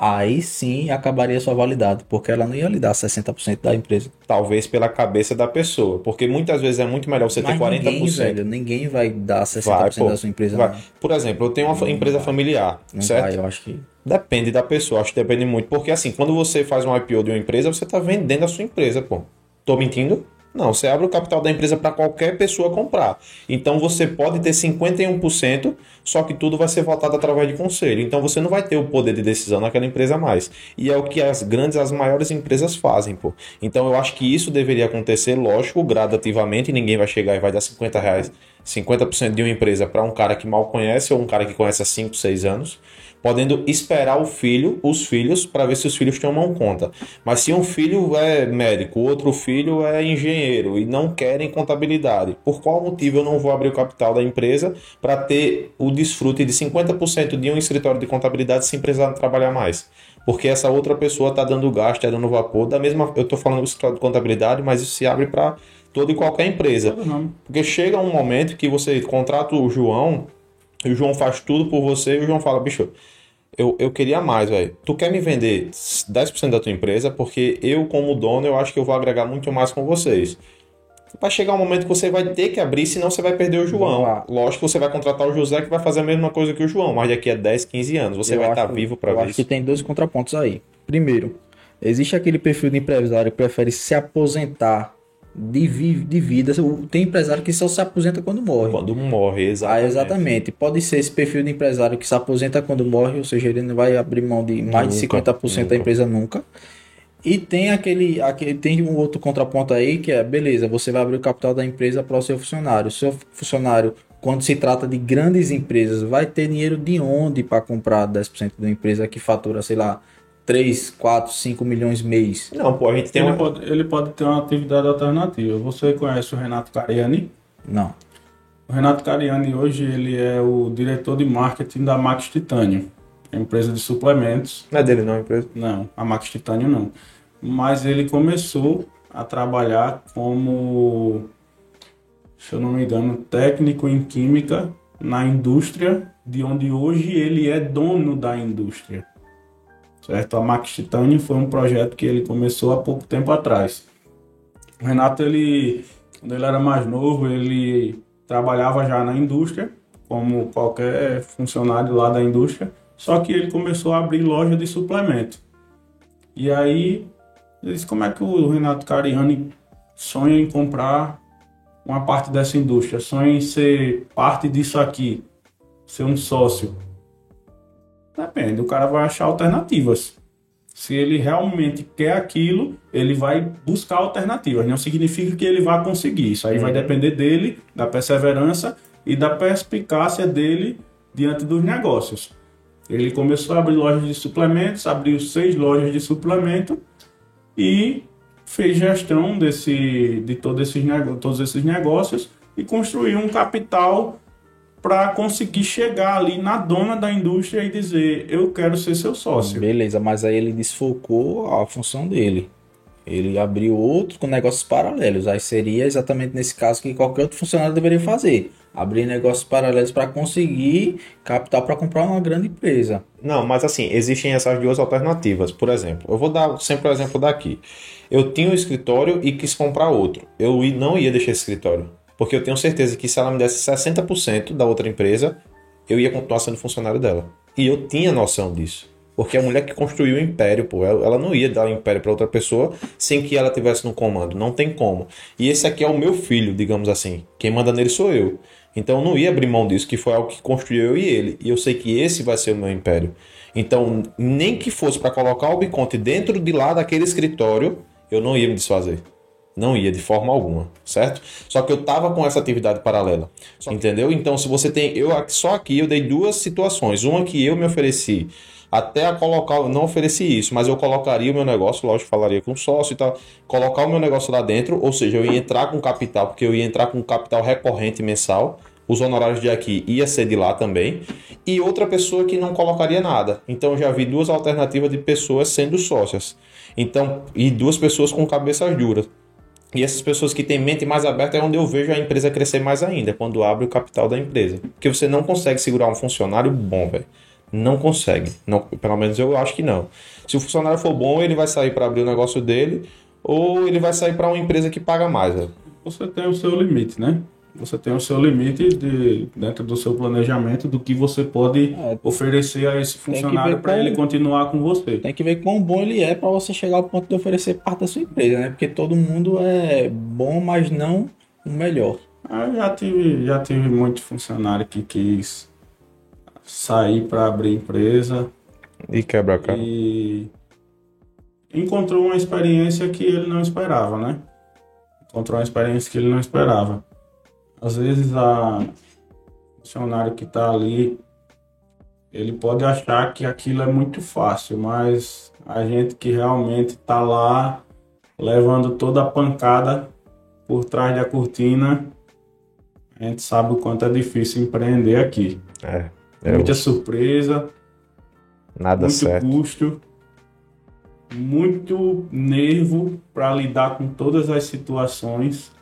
Aí sim acabaria sua validade, porque ela não ia lhe dar 60% da empresa. Talvez pela cabeça da pessoa, porque muitas vezes é muito melhor você Mas ter 40%. Ninguém, velho, ninguém vai dar 60% vai, pô, da sua empresa. Vai. Por exemplo, eu tenho uma não empresa vai. familiar, não certo? Vai, eu acho que Depende da pessoa, acho que depende muito. Porque assim, quando você faz um IPO de uma empresa, você está vendendo a sua empresa, pô. Tô mentindo? Não, você abre o capital da empresa para qualquer pessoa comprar. Então você pode ter 51%, só que tudo vai ser votado através de conselho. Então você não vai ter o poder de decisão naquela empresa mais. E é o que as grandes, as maiores empresas fazem, pô. Então eu acho que isso deveria acontecer, lógico, gradativamente. Ninguém vai chegar e vai dar 50 reais, 50% de uma empresa para um cara que mal conhece ou um cara que conhece há 5, 6 anos podendo esperar o filho, os filhos, para ver se os filhos tomam conta. Mas se um filho é médico, outro filho é engenheiro e não querem contabilidade, por qual motivo eu não vou abrir o capital da empresa para ter o desfrute de 50% de um escritório de contabilidade sem precisar trabalhar mais? Porque essa outra pessoa está dando gasto, está dando vapor, da mesma. Eu estou falando do escritório de contabilidade, mas isso se abre para toda e qualquer empresa. Porque chega um momento que você contrata o João e o João faz tudo por você e o João fala, bicho, eu, eu queria mais, velho. Tu quer me vender 10% da tua empresa porque eu, como dono, eu acho que eu vou agregar muito mais com vocês. Vai chegar um momento que você vai ter que abrir, senão você vai perder o João. Lógico que você vai contratar o José que vai fazer a mesma coisa que o João, mas daqui a 10, 15 anos você eu vai estar tá vivo para ver. Eu acho que tem dois contrapontos aí. Primeiro, existe aquele perfil de empresário que prefere se aposentar de, vi de vida. Tem empresário que só se aposenta quando morre. Quando morre, exatamente. Ah, exatamente. Pode ser esse perfil de empresário que se aposenta quando morre, ou seja, ele não vai abrir mão de mais nunca, de 50% nunca. da empresa nunca. E tem aquele, aquele tem um outro contraponto aí que é, beleza, você vai abrir o capital da empresa para o seu funcionário. O seu funcionário, quando se trata de grandes empresas, vai ter dinheiro de onde para comprar 10% da empresa que fatura, sei lá, 3, 4, 5 milhões mês. Não, pô, a gente tem ele, uma... pode, ele pode ter uma atividade alternativa. Você conhece o Renato Cariani? Não. O Renato Cariani hoje ele é o diretor de marketing da Max Titânio. empresa de suplementos. Não é dele não, a empresa? Não, a Max Titânio não. Mas ele começou a trabalhar como, se eu não me engano, técnico em química na indústria, de onde hoje ele é dono da indústria. Certo? A Max Titânio foi um projeto que ele começou há pouco tempo atrás. O Renato, ele, quando ele era mais novo, ele trabalhava já na indústria, como qualquer funcionário lá da indústria, só que ele começou a abrir loja de suplemento. E aí, ele disse como é que o Renato Cariani sonha em comprar uma parte dessa indústria, sonha em ser parte disso aqui, ser um sócio. Depende, o cara vai achar alternativas. Se ele realmente quer aquilo, ele vai buscar alternativas. Não significa que ele vai conseguir. Isso aí uhum. vai depender dele, da perseverança e da perspicácia dele diante dos negócios. Ele começou a abrir lojas de suplementos, abriu seis lojas de suplemento e fez gestão desse, de todo esses, todos esses negócios e construiu um capital para conseguir chegar ali na dona da indústria e dizer: Eu quero ser seu sócio. Beleza, mas aí ele desfocou a função dele. Ele abriu outro com negócios paralelos. Aí seria exatamente nesse caso que qualquer outro funcionário deveria fazer. Abrir negócios paralelos para conseguir capital para comprar uma grande empresa. Não, mas assim, existem essas duas alternativas. Por exemplo, eu vou dar sempre o exemplo daqui. Eu tinha um escritório e quis comprar outro. Eu não ia deixar esse escritório. Porque eu tenho certeza que se ela me desse 60% da outra empresa, eu ia continuar sendo funcionário dela. E eu tinha noção disso. Porque a mulher que construiu o império, pô, ela, não ia dar o império para outra pessoa sem que ela tivesse no comando. Não tem como. E esse aqui é o meu filho, digamos assim. Quem manda nele sou eu. Então eu não ia abrir mão disso, que foi algo que construiu eu e ele. E eu sei que esse vai ser o meu império. Então, nem que fosse para colocar o Biconte dentro de lá daquele escritório, eu não ia me desfazer. Não ia de forma alguma, certo? Só que eu tava com essa atividade paralela. Entendeu? Então, se você tem. Eu só aqui eu dei duas situações. Uma que eu me ofereci até a colocar, eu não ofereci isso, mas eu colocaria o meu negócio, lógico, falaria com sócio e tal, colocar o meu negócio lá dentro, ou seja, eu ia entrar com capital, porque eu ia entrar com capital recorrente mensal, os honorários de aqui ia ser de lá também, e outra pessoa que não colocaria nada. Então eu já vi duas alternativas de pessoas sendo sócias. Então, e duas pessoas com cabeças duras. E essas pessoas que têm mente mais aberta é onde eu vejo a empresa crescer mais ainda, quando abre o capital da empresa. Porque você não consegue segurar um funcionário bom, velho. Não consegue. Não, pelo menos eu acho que não. Se o funcionário for bom, ele vai sair para abrir o negócio dele, ou ele vai sair para uma empresa que paga mais. Velho. Você tem o seu limite, né? Você tem o seu limite de, dentro do seu planejamento do que você pode é, oferecer a esse funcionário para ele continuar com você. Tem que ver quão bom ele é para você chegar ao ponto de oferecer parte da sua empresa, né? Porque todo mundo é bom, mas não o melhor. Eu já tive, já tive muito funcionário que quis sair para abrir empresa e quebra a cara. E encontrou uma experiência que ele não esperava, né? Encontrou uma experiência que ele não esperava. Às vezes a funcionário que está ali, ele pode achar que aquilo é muito fácil, mas a gente que realmente está lá levando toda a pancada por trás da cortina, a gente sabe o quanto é difícil empreender aqui. É, é Muita surpresa, nada muito certo. custo, muito nervo para lidar com todas as situações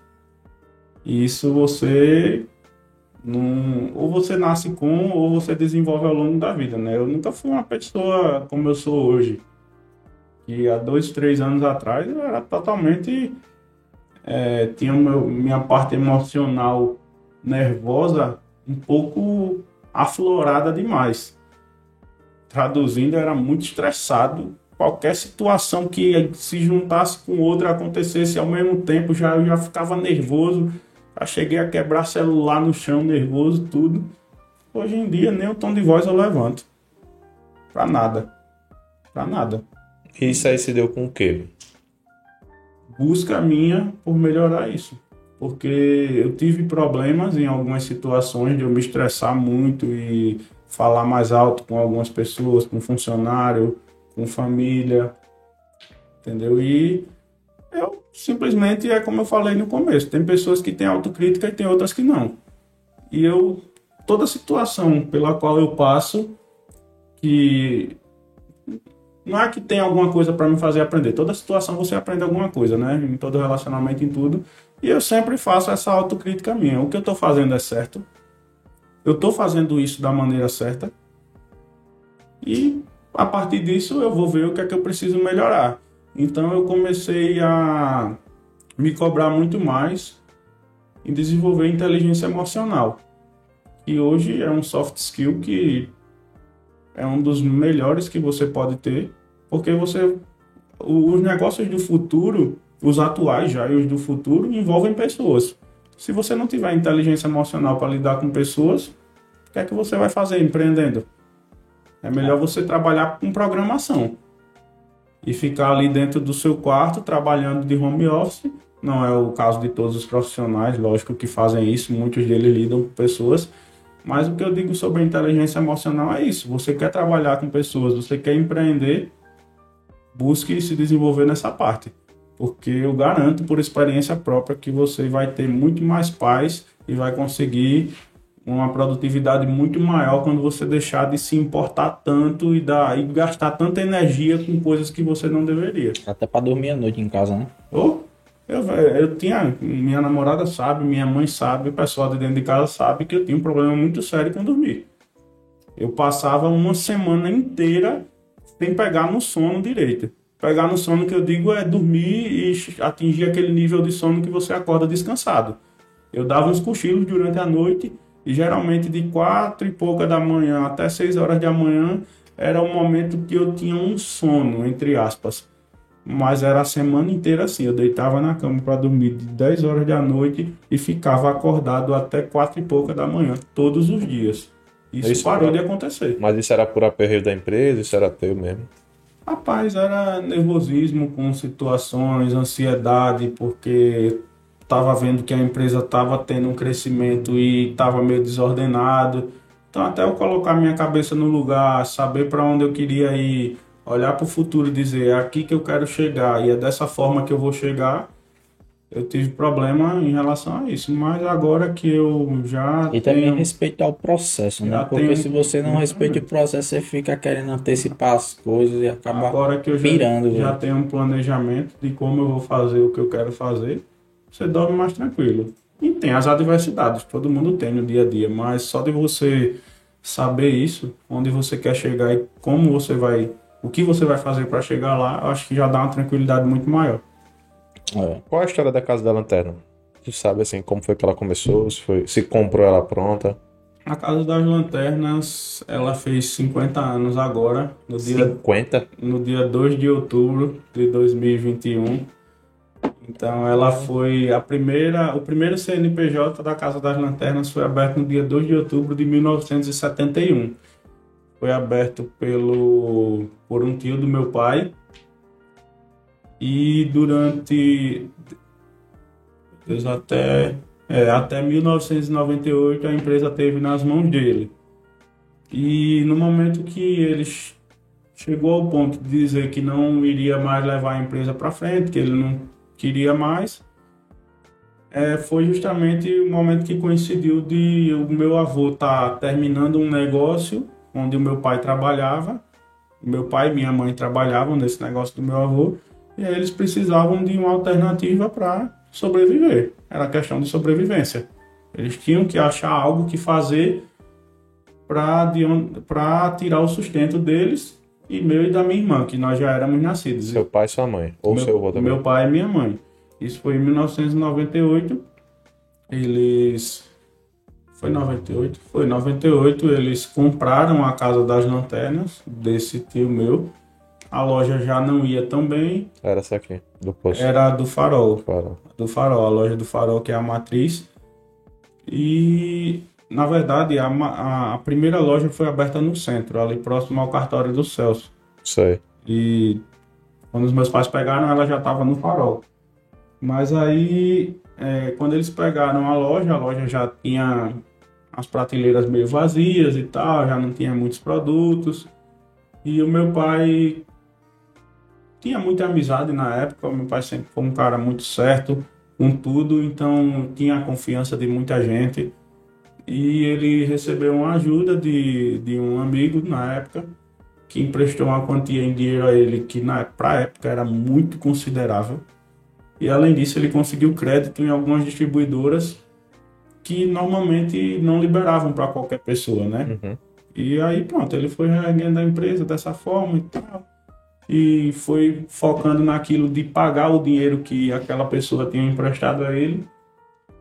e isso você não, ou você nasce com ou você desenvolve ao longo da vida, né? Eu nunca fui uma pessoa como eu sou hoje. E há dois, três anos atrás eu era totalmente é, tinha meu, minha parte emocional nervosa um pouco aflorada demais. Traduzindo, era muito estressado. Qualquer situação que se juntasse com outra acontecesse ao mesmo tempo, já eu já ficava nervoso já cheguei a quebrar celular no chão, nervoso, tudo. Hoje em dia, nem o tom de voz eu levanto. Pra nada. Pra nada. E isso aí se deu com o quê? Busca minha por melhorar isso. Porque eu tive problemas em algumas situações de eu me estressar muito e falar mais alto com algumas pessoas, com funcionário, com família. Entendeu? E eu simplesmente é como eu falei no começo, tem pessoas que têm autocrítica e tem outras que não. E eu toda situação pela qual eu passo que não é que tem alguma coisa para me fazer aprender. Toda situação você aprende alguma coisa, né? Em todo relacionamento, em tudo. E eu sempre faço essa autocrítica minha. O que eu estou fazendo é certo? Eu estou fazendo isso da maneira certa? E a partir disso eu vou ver o que é que eu preciso melhorar. Então eu comecei a me cobrar muito mais em desenvolver inteligência emocional. E hoje é um soft skill que é um dos melhores que você pode ter, porque você os negócios do futuro, os atuais já e os do futuro envolvem pessoas. Se você não tiver inteligência emocional para lidar com pessoas, o que é que você vai fazer empreendendo? É melhor você trabalhar com programação e ficar ali dentro do seu quarto trabalhando de home office. Não é o caso de todos os profissionais, lógico que fazem isso, muitos deles lidam com pessoas, mas o que eu digo sobre inteligência emocional é isso. Você quer trabalhar com pessoas, você quer empreender, busque se desenvolver nessa parte. Porque eu garanto por experiência própria que você vai ter muito mais paz e vai conseguir uma produtividade muito maior quando você deixar de se importar tanto e, dar, e gastar tanta energia com coisas que você não deveria. Até para dormir à noite em casa, né? Oh, eu, eu tinha, minha namorada sabe, minha mãe sabe, o pessoal de dentro de casa sabe que eu tinha um problema muito sério com dormir. Eu passava uma semana inteira sem pegar no sono direito. Pegar no sono que eu digo é dormir e atingir aquele nível de sono que você acorda descansado. Eu dava uns cochilos durante a noite e geralmente de quatro e pouca da manhã até seis horas da manhã era o momento que eu tinha um sono, entre aspas mas era a semana inteira assim. Eu deitava na cama para dormir de 10 horas da noite e ficava acordado até 4 e pouca da manhã, todos os dias. Isso, isso parou era... de acontecer. Mas isso era por aperreio da empresa? Isso era teu mesmo? Rapaz, era nervosismo com situações, ansiedade, porque estava vendo que a empresa estava tendo um crescimento e estava meio desordenado. Então, até eu colocar minha cabeça no lugar, saber para onde eu queria ir, olhar para o futuro e dizer é aqui que eu quero chegar e é dessa forma que eu vou chegar, eu tive problema em relação a isso. Mas agora que eu já. E tenho, também respeitar o processo, né? Porque tenho, se você não respeita o processo, você fica querendo antecipar as coisas e acaba agora que eu pirando. Já, já tenho um planejamento de como eu vou fazer o que eu quero fazer, você dorme mais tranquilo. E tem as adversidades, todo mundo tem no dia a dia, mas só de você saber isso, onde você quer chegar e como você vai o que você vai fazer para chegar lá, eu acho que já dá uma tranquilidade muito maior. É. Qual a história da Casa da Lanterna? Tu sabe assim como foi que ela começou? Se, foi, se comprou ela pronta? A Casa das Lanternas, ela fez 50 anos agora, no dia 50? No dia 2 de outubro de 2021. Então ela foi a primeira, o primeiro CNPJ da Casa das Lanternas foi aberto no dia 2 de outubro de 1971 foi aberto pelo por um tio do meu pai. E durante até é, até 1998 a empresa teve nas mãos dele. E no momento que ele chegou ao ponto de dizer que não iria mais levar a empresa para frente que ele não queria mais é, foi justamente o momento que coincidiu de o meu avô estar tá terminando um negócio onde o meu pai trabalhava. Meu pai e minha mãe trabalhavam nesse negócio do meu avô e aí eles precisavam de uma alternativa para sobreviver. Era questão de sobrevivência. Eles tinham que achar algo que fazer para tirar o sustento deles e meu e da minha irmã, que nós já éramos nascidos. Seu pai e sua mãe? Ou meu, seu avô também? Meu pai e minha mãe. Isso foi em 1998. Eles foi 98? Foi 98, eles compraram a Casa das Lanternas desse tio meu. A loja já não ia tão bem. Era essa aqui, do posto. Era do Farol. Farol. Do Farol, a loja do Farol, que é a matriz. E, na verdade, a, a, a primeira loja foi aberta no centro, ali próximo ao cartório do Celso. Sei. E quando os meus pais pegaram, ela já estava no Farol. Mas aí é, quando eles pegaram a loja, a loja já tinha as prateleiras meio vazias e tal, já não tinha muitos produtos. E o meu pai tinha muita amizade na época, o meu pai sempre foi um cara muito certo com tudo, então tinha a confiança de muita gente. E ele recebeu uma ajuda de, de um amigo na época que emprestou uma quantia em dinheiro a ele que na pra época era muito considerável. E além disso, ele conseguiu crédito em algumas distribuidoras que normalmente não liberavam para qualquer pessoa, né? Uhum. E aí, pronto, ele foi reerguendo a empresa dessa forma e tal. E foi focando naquilo de pagar o dinheiro que aquela pessoa tinha emprestado a ele.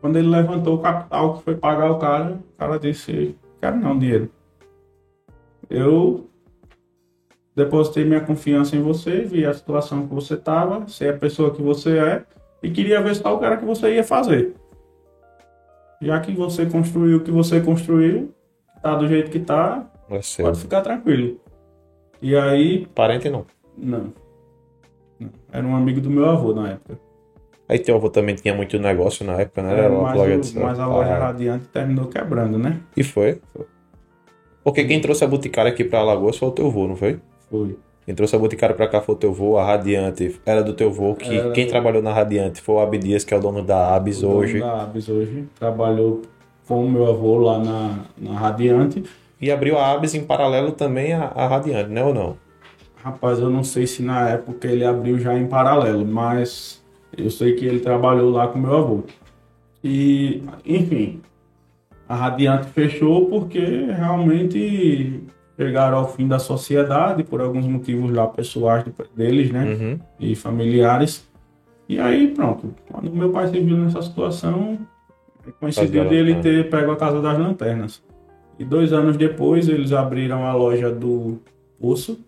Quando ele levantou o capital que foi pagar o cara, o cara disse: Quero não, dinheiro. Eu depositei minha confiança em você, vi a situação que você estava, sei a pessoa que você é e queria ver só o cara que você ia fazer. Já que você construiu o que você construiu, tá do jeito que tá, pode ficar tranquilo. E aí, Parente não. não. Não. Era um amigo do meu avô na época. Aí teu avô também tinha muito negócio na época, né? Era uma mas, loja o- de mas a loja Ah, radiante terminou quebrando, né? E foi? Porque quem trouxe a Boticária aqui pra Alagoas foi o teu avô, não foi? Foi. Quem trouxe a Boticária pra cá foi o teu avô, a Radiante era do teu avô, que Era. quem trabalhou na Radiante foi o Abdias, que é o dono da Abis O dono hoje. Da Abis hoje. Trabalhou com o meu avô lá na, na Radiante. E abriu a Abis em paralelo também à, à Radiante, né ou não? Rapaz, eu não sei se na época ele abriu já em paralelo, mas eu sei que ele trabalhou lá com meu avô. E, enfim, a Radiante fechou porque realmente chegaram ao fim da sociedade por alguns motivos lá pessoais de- deles, né? Uhum. E familiares. E aí, pronto. Quando meu pai se viu nessa situação, coincidiu Casa da dele Lanterna. ter pego a Casa das Lanternas. E dois anos depois, eles abriram a loja do Poço,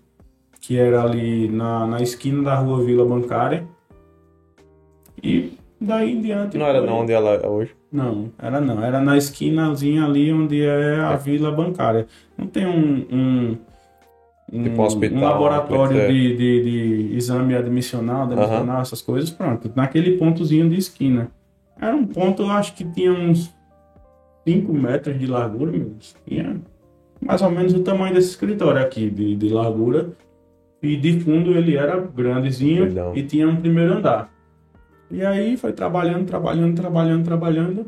que era ali na, na esquina da rua Vila Bancária. E daí em diante. Não era não onde ela é hoje. Não, era não. Era na esquinazinha ali onde é a Vila Bancária. Não tem um. um um, Tipo um hospital, um laboratório coisa- de, de, de exame admissional, admissional, essas coisas, pronto. Naquele pontozinho de esquina. Era um ponto, eu acho que tinha uns 5 metros de largura, meu Deus. Tinha mais ou menos o tamanho desse escritório aqui, de, de largura. E de fundo ele era grandezinho Grandão. e tinha um primeiro andar. E aí foi trabalhando, trabalhando, trabalhando, trabalhando.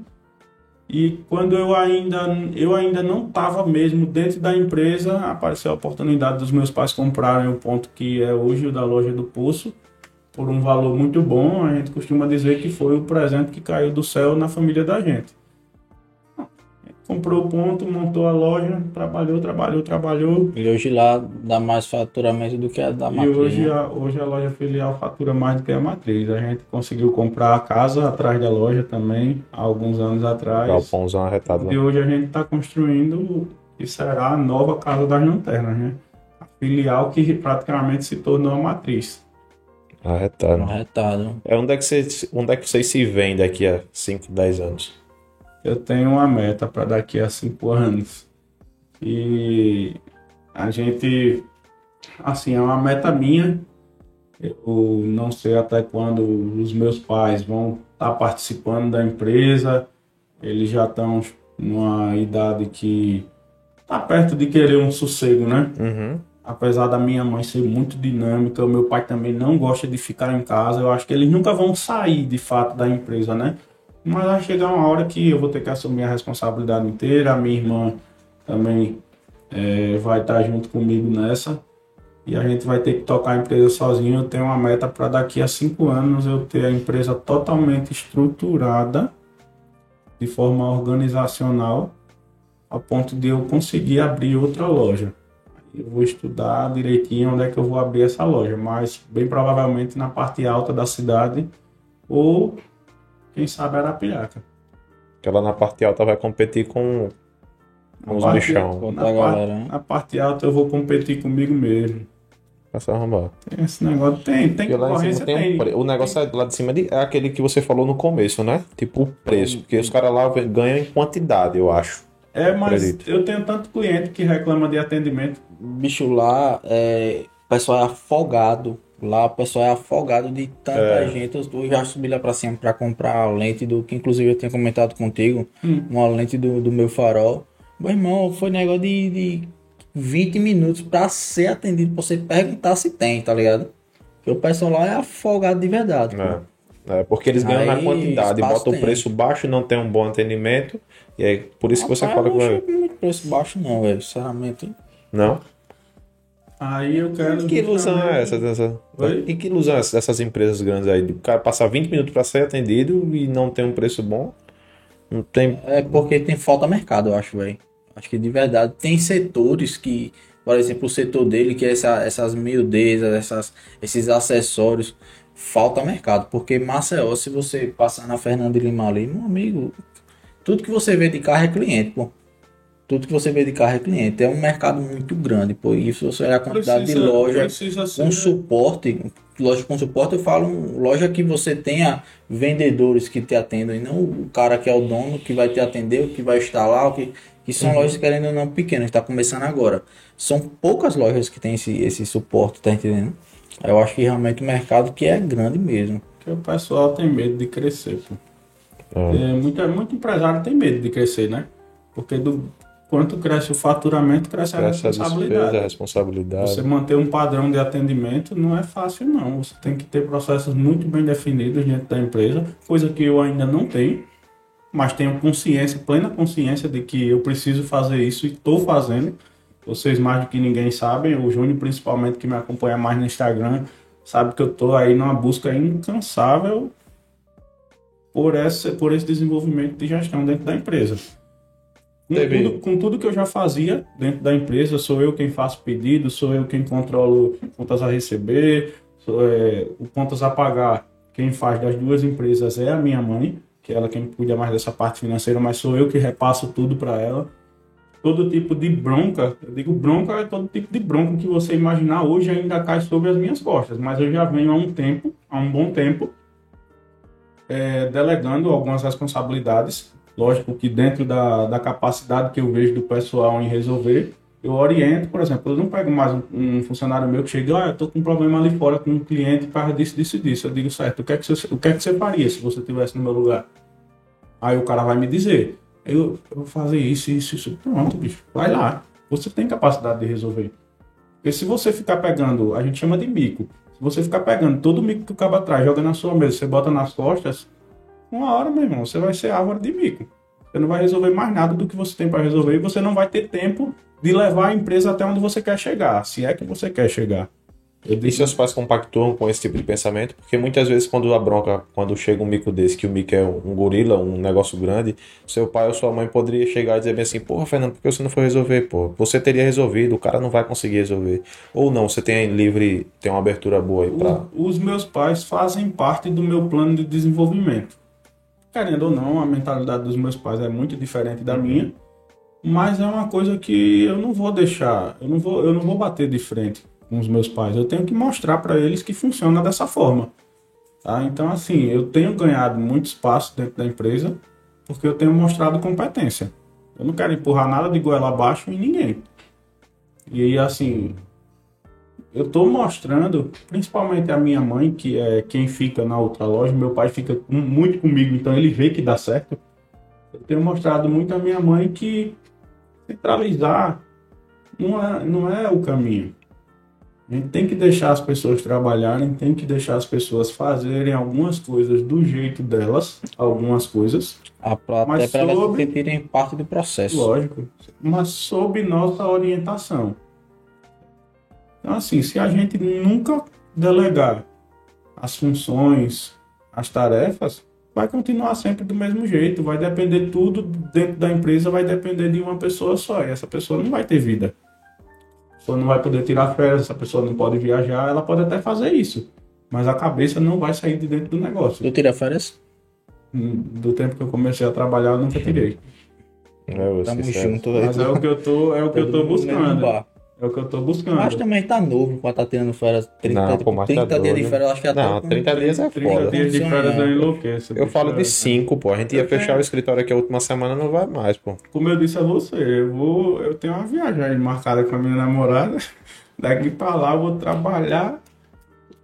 E quando eu ainda, eu ainda não estava mesmo dentro da empresa, apareceu a oportunidade dos meus pais comprarem o ponto que é hoje o da loja do Poço, por um valor muito bom. A gente costuma dizer que foi o presente que caiu do céu na família da gente. Comprou o ponto, montou a loja, trabalhou, trabalhou, trabalhou. E hoje lá dá mais faturamento do que a da E matriz, hoje né? a, hoje a loja filial fatura mais do que a matriz. A gente conseguiu comprar a casa atrás da loja também, há alguns anos atrás. Galpãozão arretado lá. E hoje a gente está construindo o que será a nova Casa das Lanternas, né? A filial que praticamente se tornou a matriz. Arretado. Arretado. É onde é, que vocês, onde é que vocês se veem daqui a 5, 10 anos? Eu tenho uma meta para daqui a cinco anos. E a gente, assim, é uma meta minha. Eu não sei até quando os meus pais vão estar participando da empresa. Eles já estão numa idade que tá perto de querer um sossego, né? Uhum. apesar da minha mãe ser muito dinâmica, o meu pai também não gosta de ficar em casa. Eu acho que eles nunca vão sair de fato da empresa, né? Mas vai chegar uma hora que eu vou ter que assumir a responsabilidade inteira. A minha irmã também eh, vai estar junto comigo nessa. E a gente vai ter que tocar a empresa sozinho. Eu tenho uma meta para daqui a cinco anos eu ter a empresa totalmente estruturada, de forma organizacional, a ponto de eu conseguir abrir outra loja. Eu vou estudar direitinho onde é que eu vou abrir essa loja, mas bem provavelmente na parte alta da cidade ou quem sabe Arapiraca. Que ela na parte alta vai competir com, com os parte- bichão. Na, a par- galera, né? na parte alta eu vou competir comigo mesmo. Arrumar. Tem esse negócio, tem, tem Porque concorrência, tem um tem. O negócio é- lá de cima de- é aquele que você falou no começo, né? Tipo o preço. Porque os caras lá ganham em quantidade, eu acho. É, mas Acredito. eu tenho tanto cliente que reclama de atendimento. Bicho, lá é, o pessoal é afogado. Lá o pessoal é afogado de tanta É. gente. Eu já subi lá pra cima pra comprar a lente do que inclusive eu tinha comentado contigo. Hum. Uma lente do, do meu farol. Meu irmão, foi negócio de, de 20 minutos pra ser atendido, pra você perguntar se tem, tá ligado? Porque o pessoal lá é afogado de verdade. É. É, porque eles ganham na Aí, quantidade, espaço botam o preço baixo e não tem um bom atendimento. E é por isso que você Rapaz, fala eu não com achei muito preço baixo não, velho. Sinceramente. Não? Aí eu quero. E que ilusão é essa? Dessa... Oi? E que ilusão é essa dessas empresas grandes aí? O cara passar 20 minutos para ser atendido e não tem um preço bom? Não tem. É porque tem falta mercado, eu acho, velho. Acho que de verdade tem setores que, por exemplo, o setor dele, que é essa, essas miudezas, essas, esses acessórios, falta mercado. Porque Maceió, se você passar na Fernanda de Lima ali, meu amigo, tudo que você vê de carro é cliente, pô. Tudo que você vê de carro é cliente. É um mercado muito grande, pô. E se você olhar a quantidade de loja precisa ser- com suporte, loja com suporte, eu falo um- loja que você tenha vendedores que te atendam e não o cara que é o dono que vai te atender, o que vai instalar, o que, que são lojas querendo ou não pequenas, está começando agora. São poucas lojas que tem esse, esse suporte, tá entendendo? Eu acho que realmente o mercado que é grande mesmo. Porque o pessoal tem medo de crescer, pô. Ah. É, muito, muito empresário tem medo de crescer, né? Porque do quanto cresce o faturamento, cresce a Cresce a responsabilidade. despesa, a responsabilidade. Você manter um padrão de atendimento não é fácil, não. Você tem que ter processos muito bem definidos dentro da empresa, coisa que eu ainda não tenho, mas tenho consciência, plena consciência de que eu preciso fazer isso e estou fazendo. Vocês mais do que ninguém sabem, o Júnior principalmente que me acompanha mais no Instagram, sabe que eu estou aí numa busca incansável por, essa, por esse desenvolvimento de gestão dentro da empresa. Com tudo, com tudo que eu já fazia dentro da empresa, sou eu quem faço pedido, sou eu quem controlo contas a receber, sou, é, o contas a pagar. Quem faz das duas empresas é a minha mãe, que é ela quem cuida mais dessa parte financeira, mas sou eu que repasso tudo para ela. Todo tipo de bronca, eu digo bronca é todo tipo de bronca que você imaginar hoje ainda cai sobre as minhas costas, mas eu já venho há um tempo, há um bom tempo, é, delegando algumas responsabilidades. Lógico que dentro da, da capacidade que eu vejo do pessoal em resolver, eu oriento, por exemplo, eu não pego mais um, um funcionário meu que chega, ah, eu tô com um problema ali fora com um cliente por causa disso, disso disso. Eu digo, certo, o que, é que você, o que é que você faria se você estivesse no meu lugar? Aí o cara vai me dizer, eu, eu vou fazer isso, isso, isso. Pronto, bicho, vai lá. Você tem capacidade de resolver. Porque se você ficar pegando, a gente chama de mico, se você ficar pegando todo o mico que o cabo traz, joga na sua mesa, você bota nas costas, uma hora, meu irmão, você vai ser árvore de mico. Você não vai resolver mais nada do que você tem para resolver e você não vai ter tempo de levar a empresa até onde você quer chegar, se é que você quer chegar. Eu E digo, seus pais compactuam com esse tipo de pensamento? Porque muitas vezes quando a bronca, quando chega um mico desse, que o mico é um gorila, um negócio grande, seu pai ou sua mãe poderia chegar e dizer bem assim, porra, Fernando, por que você não foi resolver, pô? Você teria resolvido, o cara não vai conseguir resolver. Ou não, você tem livre, tem uma abertura boa aí pra... O- os meus pais fazem parte do meu plano de desenvolvimento. Querendo ou não, a mentalidade dos meus pais é muito diferente da minha, mas é uma coisa que eu não vou deixar, eu não vou, eu não vou bater de frente com os meus pais. Eu tenho que mostrar para eles que funciona dessa forma. Tá? Então, assim, eu tenho ganhado muito espaço dentro da empresa porque eu tenho mostrado competência. Eu não quero empurrar nada de goela abaixo em ninguém. E aí, assim, eu estou mostrando, principalmente a minha mãe, que é quem fica na outra loja, meu pai fica com- muito comigo, então ele vê que dá certo. Eu tenho mostrado muito a minha mãe que centralizar não é, não é o caminho. A gente tem que deixar as pessoas trabalharem, tem que deixar as pessoas fazerem algumas coisas do jeito delas, algumas coisas, A, Mas até para elas sentirem parte do processo. Lógico, mas sob nossa orientação. Então, assim, se a gente nunca delegar as funções, as tarefas, vai continuar sempre do mesmo jeito. Vai depender tudo dentro da empresa, vai depender de uma pessoa só. E essa pessoa não vai ter vida. A pessoa não vai poder tirar férias, essa pessoa não pode viajar, ela pode até fazer isso. Mas a cabeça não vai sair de dentro do negócio. Tu tira férias? Hum, Do tempo que eu comecei a trabalhar, eu nunca tirei. É, você Tamo junto. Mas é o que eu tô, é o que eu tô mesmo buscando. É o que eu tô buscando. Mas também tá novo pra tá tirando férias. 30, Não, pô, mas tá 30 dias de férias, eu acho que até Não, com 30 dias é 30 foda. dias de férias eu enlouqueço. Eu falo de É. 5, pô. A gente ia Eu fechar tenho- o escritório aqui a última semana, não vai mais, pô. Como eu disse a você, eu vou. Eu tenho uma viagem aí marcada com a minha namorada. Daqui pra lá eu vou trabalhar.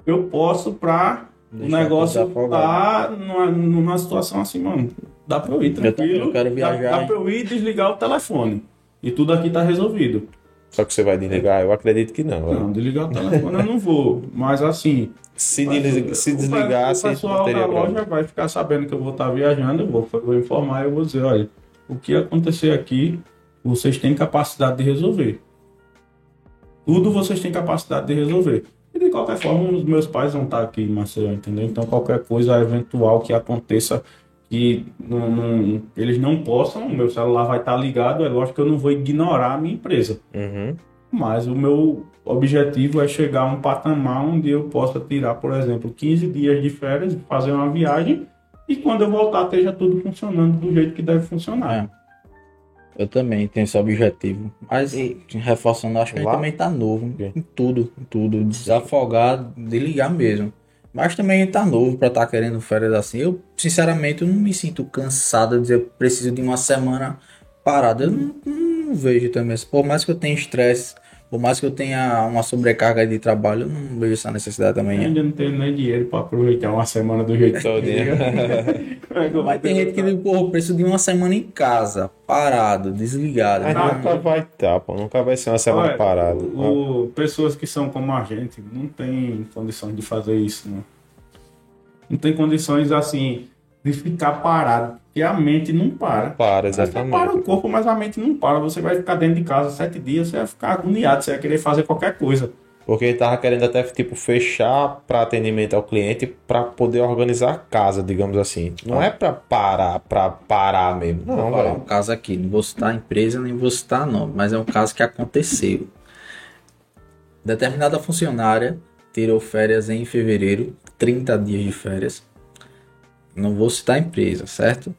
Eu posso pra o Deixar negócio tá numa, numa situação assim, mano. Dá pra eu ir Eu também, tranquilo. eu quero dá- viajar, Dá, hein? pra eu ir e desligar o telefone. E tudo aqui tá resolvido. Só que você vai desligar? Eu acredito que não. Não, desligar o telefone eu não vou. Mas assim. Se, Mas desli- o- se o- pessoal da loja problema. vai ficar sabendo que eu vou estar viajando, eu vou, vou informar e eu vou dizer, olha, o que acontecer aqui, vocês têm capacidade de resolver. Tudo vocês têm capacidade de resolver. E de qualquer forma, os meus pais vão estar aqui em Maceió, entendeu? Então qualquer coisa eventual que aconteça que não, não- eles não possam, o meu celular vai estar ligado, é lógico que eu não vou ignorar a minha empresa. Uhum. Mas o meu objetivo é chegar a um patamar onde eu possa tirar, por exemplo, 15 dias de férias, fazer uma viagem e quando eu voltar esteja tudo funcionando do jeito que deve funcionar. Eu também tenho esse objetivo. Mas, reforçando, acho que Lá? também tá novo. Ok. Em tudo, em tudo. Desafogar, de ligar mesmo. Mas também tá novo pra estar querendo férias assim. Eu, sinceramente, não me sinto cansado de dizer preciso de uma semana parada. Eu não, não vejo também. Por mais que eu tenha estresse, por mais que eu tenha uma sobrecarga de trabalho, eu não vejo essa necessidade Eu também. ainda não tenho nem dinheiro para aproveitar uma semana do jeito. Como é eu Mas tem gente que diz, eu preciso de uma semana em casa, parado, desligado. Mas Não, nunca vai estar, pô. Nunca vai ser uma semana Olha, parada. o- pessoas que são como a gente não tem condições de fazer isso, né? Não tem condições assim de ficar parado, porque a mente não para. Para, Até para o exatamente. corpo, mas a mente não para. Você vai ficar dentro de casa sete dias, você vai ficar agoniado, você vai querer fazer qualquer coisa. Porque ele tava querendo até, tipo, fechar para atendimento ao cliente para poder organizar a casa, digamos assim. Não é para parar, para parar mesmo. Vou Não, falar um caso aqui, não vou citar a empresa, nem vou citar nome, mas é um caso que aconteceu. Determinada funcionária tirou férias em fevereiro, 30 dias de férias. Não vou citar a empresa, certo?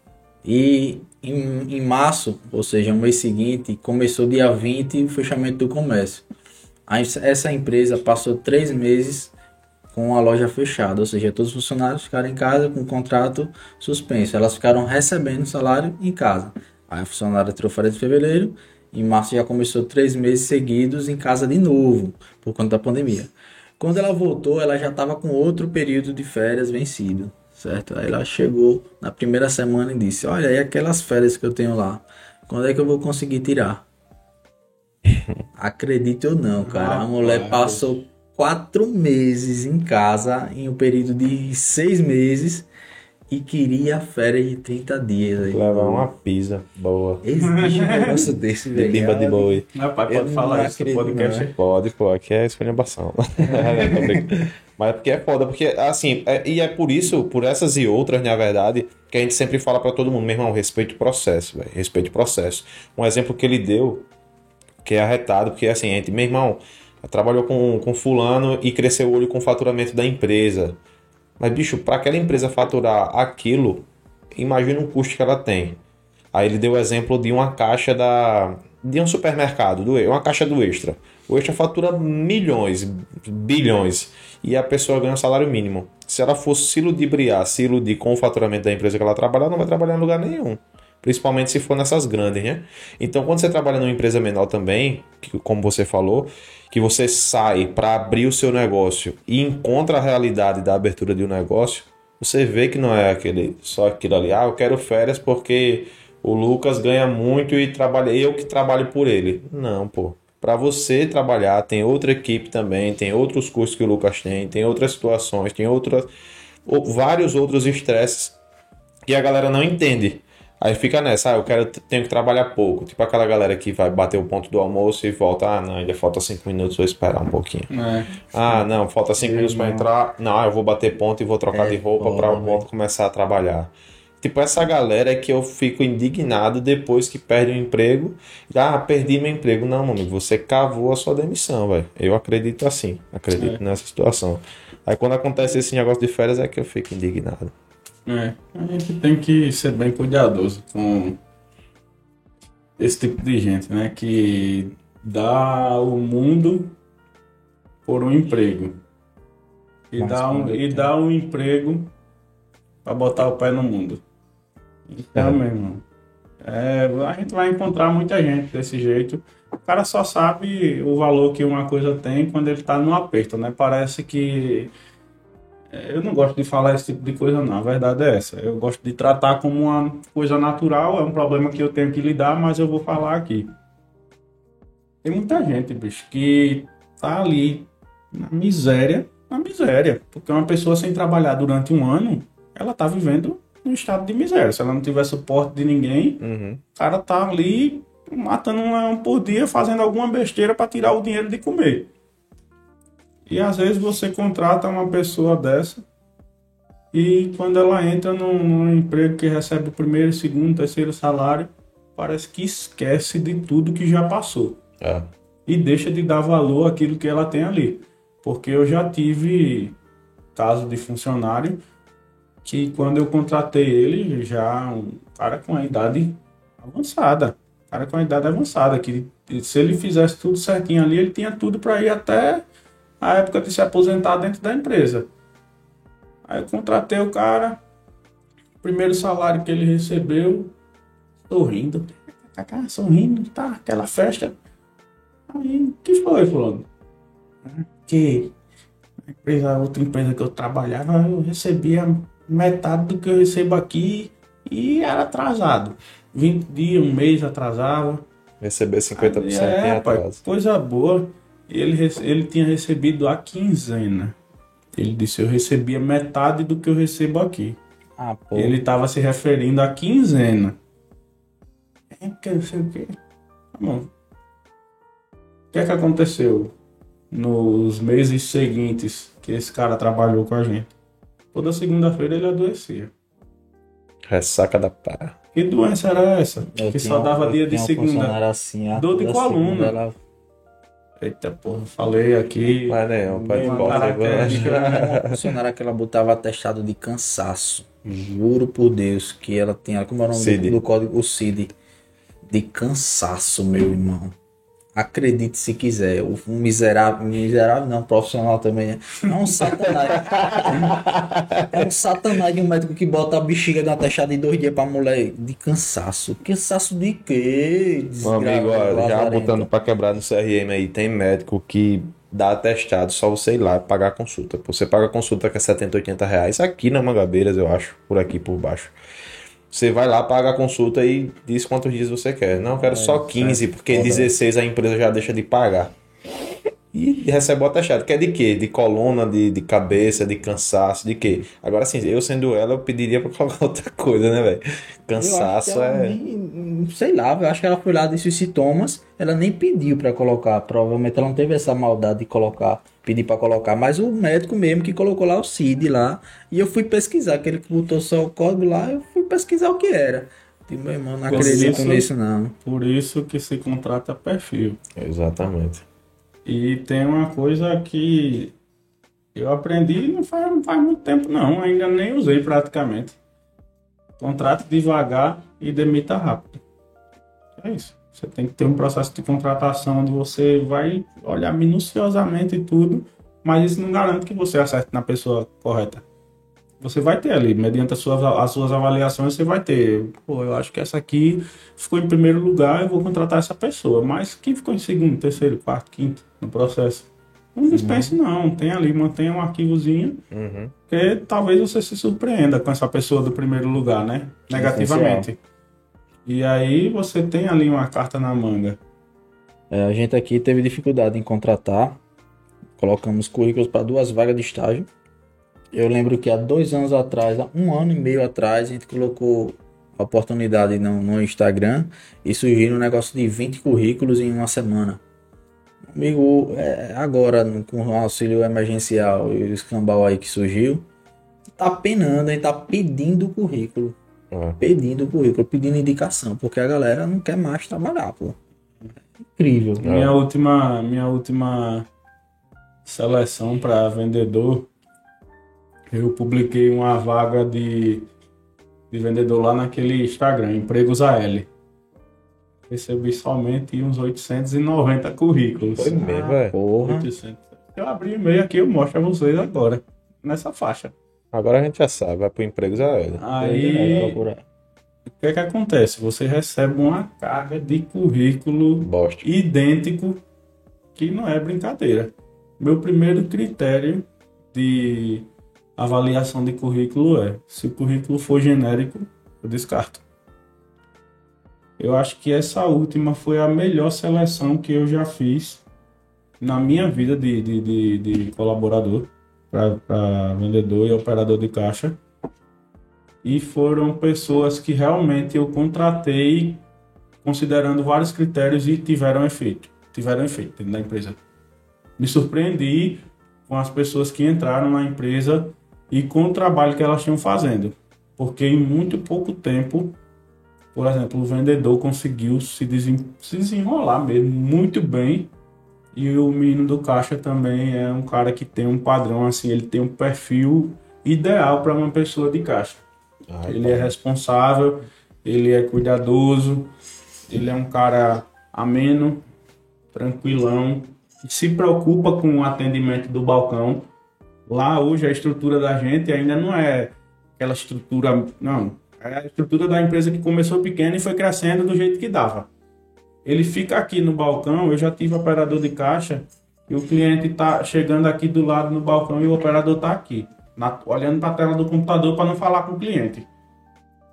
E em, em março, ou seja, no mês seguinte, começou dia 20 o fechamento do comércio. Aí essa empresa passou três meses com a loja fechada, ou seja, todos os funcionários ficaram em casa com o contrato suspenso. Elas ficaram recebendo salário em casa. Aí a funcionária tirou férias em fevereiro, em março já começou três meses seguidos em casa de novo, por conta da pandemia. Quando ela voltou, ela já estava com outro período de férias vencido, certo? Aí ela chegou na primeira semana e disse: Olha, e aquelas férias que eu tenho lá, quando é que eu vou conseguir tirar? Acredite ou não, cara, a mulher passou quatro meses em casa em um período de seis meses e queria férias de 30 dias. aí. Levar uma pizza boa. Existe um negócio desse, De velho. pimba de boi. Rapaz, pode não falar isso no podcast. não, Pode, pô, aqui é. Tô brincando. Mas é porque é foda, porque assim, é- e é por isso, por essas e outras, na verdade, que a gente sempre fala pra todo mundo, meu irmão, respeite o processo, velho, respeite o processo. Um exemplo que ele deu, que é arretado, porque assim, a gente, meu irmão, trabalhou com, com fulano e cresceu o olho com o faturamento da empresa. Mas, bicho, para aquela empresa faturar aquilo, imagina o custo que ela tem. Aí ele deu o exemplo de uma caixa da de um supermercado, do, uma caixa do Extra. O Extra fatura milhões, bilhões, e a pessoa ganha um salário mínimo. Se ela fosse se ludibriar, se iludir com o faturamento da empresa que ela trabalha, não vai trabalhar em lugar nenhum. Principalmente se for nessas grandes, né? Então, quando você trabalha numa empresa menor também, que, como você falou, que você sai para abrir o seu negócio e encontra a realidade da abertura de um negócio, você vê que não é aquele só aquilo ali. Ah, eu quero férias porque o Lucas ganha muito e trabalha eu que trabalho por ele. Não, pô. Para você trabalhar, tem outra equipe também, tem outros custos que o Lucas tem, tem outras situações, tem outras ou vários outros estresses que a galera não entende. Aí fica nessa, ah, eu quero, tenho que trabalhar pouco. Tipo aquela galera que vai bater o ponto do almoço e volta, ah, não, ainda falta cinco minutos, vou esperar um pouquinho. É. Ah, não, falta cinco minutos para entrar. Não, eu vou bater ponto e vou trocar É, de roupa para volta começar a trabalhar. Tipo, essa galera é que eu fico indignado depois que perde o emprego. Ah, perdi meu emprego. Não, meu amigo, você cavou a sua demissão, velho. Eu acredito assim, acredito nessa situação. Aí quando acontece esse negócio de férias é que eu fico indignado. É, a gente tem que ser bem cuidadoso com esse tipo de gente, né? Que dá o mundo por um emprego. E, Mas dá um, e dá um emprego para botar o pé no mundo. Então, É. meu irmão, é, a gente vai encontrar muita gente desse jeito. O cara só sabe o valor que uma coisa tem quando ele tá no aperto, né? Parece que Eu não gosto de falar esse tipo de coisa, não. A verdade é essa. Eu gosto de tratar como uma coisa natural. É um problema que eu tenho que lidar, mas eu vou falar aqui. Tem muita gente, bicho, que tá ali na miséria, na miséria. Porque uma pessoa sem trabalhar durante um ano, ela tá vivendo num estado de miséria. Se ela não tiver suporte de ninguém, Uhum. o cara tá ali matando um leão por dia, fazendo alguma besteira para tirar o dinheiro de comer. E às vezes você contrata uma pessoa dessa e quando ela entra num, num emprego que recebe o primeiro, segundo, terceiro salário, parece que esquece de tudo que já passou. É. E deixa de dar valor àquilo que ela tem ali. Porque eu já tive caso de funcionário que quando eu contratei ele, já um cara com a idade avançada. cara com a idade avançada, que se ele fizesse tudo certinho ali, ele tinha tudo para ir até a época de se aposentar dentro da empresa. Aí eu contratei o cara, primeiro salário que ele recebeu, sorrindo, tá sorrindo, tá, aquela festa. Aí, que foi, fulano? Que a empresa, outra empresa que eu trabalhava, eu recebia metade do que eu recebo aqui e era atrasado. 20 dias, um mês atrasava. Receber 50% Aí, em é, atraso. pai, coisa boa. Ele, ele tinha recebido a quinzena. Ele disse, eu recebia metade do que eu recebo aqui. Ah, pô. Ele estava se referindo à quinzena. É porque não sei o quê. Tá bom. O que é que aconteceu nos meses seguintes que esse cara trabalhou com a gente? Toda segunda-feira ele adoecia. Ressaca da pá. Que doença era essa? Eu que só dava dia de segunda. assim, a Dor de coluna. segunda ela- Eita porra, falei aqui. Mas não, pai, Uma volta aí, característica. vai. Uma funcionária que ela botava atestado de cansaço. Juro por Deus que ela tinha. Como é o nome do, do código? O CID. De cansaço, meu irmão. Acredite se quiser. O miserável, miserável não, profissional também é. É um satanás. é um satanás de um médico que bota a bexiga na atestado de dois dias pra mulher de cansaço. Cansaço de quê? Meu amigo, ó, já botando pra quebrar no CRM aí, tem médico que dá atestado, só você ir lá e pagar a consulta. Você paga a consulta que é 70, 80 reais, aqui na Mangabeiras, eu acho, por aqui por baixo. Você vai lá, paga a consulta e diz quantos dias você quer. Não, eu quero só 15, porque Foda. 16 a empresa já deixa de pagar. E recebe o atestado. Que é de quê? De coluna, de, de cabeça, de cansaço, de quê? Agora sim, eu sendo ela, eu pediria pra colocar outra coisa, né, velho? Cansaço é. nem- sei lá, eu acho que ela foi lá, disse os sintomas, ela nem pediu pra colocar. Provavelmente ela não teve essa maldade de colocar, pedir pra colocar, mas o médico mesmo que colocou lá o CID lá, e eu fui pesquisar, aquele que botou só o código lá, eu fui pesquisar o que era. Digo, meu irmão, não Por acredito isso- nisso não. Por isso que se contrata perfil. Exatamente. E tem uma coisa que eu aprendi não faz, não faz muito tempo não, ainda nem usei praticamente. Contrate devagar e demita rápido. É isso. Você tem que ter um processo de contratação onde você vai olhar minuciosamente tudo, mas isso não garante que você acerte na pessoa correta. Você vai ter ali, mediante as suas, as suas avaliações, você vai ter. Pô, eu acho que essa aqui ficou em primeiro lugar, eu vou contratar essa pessoa. Mas quem ficou em segundo, terceiro, quarto, quinto no processo? Não dispense, não. Tem ali, mantenha um arquivozinho, Uhum. porque talvez você se surpreenda com essa pessoa do primeiro lugar, né? Negativamente. E aí você tem ali uma carta na manga. É, a gente aqui teve dificuldade em contratar, colocamos currículos para duas vagas de estágio. Eu lembro que há dois anos atrás, há um ano e meio atrás, a gente colocou a oportunidade no, no Instagram e surgiu um negócio de 20 currículos em uma semana. Amigo, é, agora com o auxílio emergencial e o escambau aí que surgiu, tá penando, a gente tá pedindo currículo, É. pedindo currículo, pedindo indicação, porque a galera não quer mais trabalhar, pô. É incrível. Minha última, minha última seleção para vendedor, eu publiquei uma vaga de, de vendedor lá naquele Instagram, Empregos AL. Recebi somente uns 890 currículos. Foi mesmo, é. Porra. 800. Eu abri o e-mail aqui, eu mostro a vocês agora, nessa faixa. Agora a gente já sabe, vai pro empregos a ele. Aí, o que é que acontece? Você recebe uma carga de currículo Bosta. idêntico, que não é brincadeira. Meu primeiro critério de avaliação de currículo é: se o currículo for genérico, eu descarto. Eu acho que essa última foi a melhor seleção que eu já fiz na minha vida de, de, de, de colaborador para vendedor e operador de caixa. E foram pessoas que realmente eu contratei considerando vários critérios e tiveram efeito. Tiveram efeito dentro da empresa. Me surpreendi com as pessoas que entraram na empresa e com o trabalho que elas tinham fazendo. Porque em muito pouco tempo, por exemplo, o vendedor conseguiu se, desen se desenrolar mesmo muito bem. E o menino do caixa também é um cara que tem um padrão, assim, ele tem um perfil ideal para uma pessoa de caixa. Ai, ele pai. é responsável, ele é cuidadoso, ele é um cara ameno, tranquilão, se preocupa com o atendimento do balcão. Lá hoje a estrutura da gente ainda não é aquela estrutura, não, é a estrutura da empresa que começou pequena e foi crescendo do jeito que dava. Ele fica aqui no balcão, eu já tive operador de caixa e o cliente está chegando aqui do lado no balcão e o operador está aqui, na, olhando para a tela do computador para não falar com o cliente.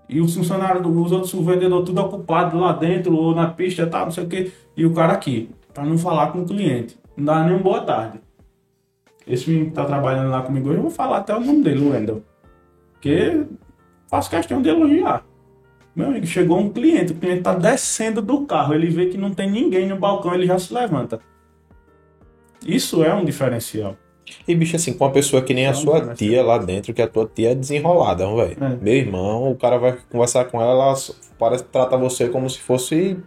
E os funcionários, os outros vendedores tudo ocupado lá dentro ou na pista, tá, não sei o que, e o cara aqui, para não falar com o cliente. Não dá nem uma boa tarde. Esse menino que tá trabalhando lá comigo hoje, eu vou falar até o nome dele, o Wendel. Porque faço questão de elogiar. Meu amigo, chegou um cliente, o cliente tá descendo do carro, ele vê que não tem ninguém no balcão, ele já se levanta. Isso é um diferencial. E, bicho, assim, com uma pessoa que nem a sua tia lá dentro, que a tua tia é desenrolada, velho. É. Meu irmão, o cara vai conversar com ela, ela parece trata você como se fosse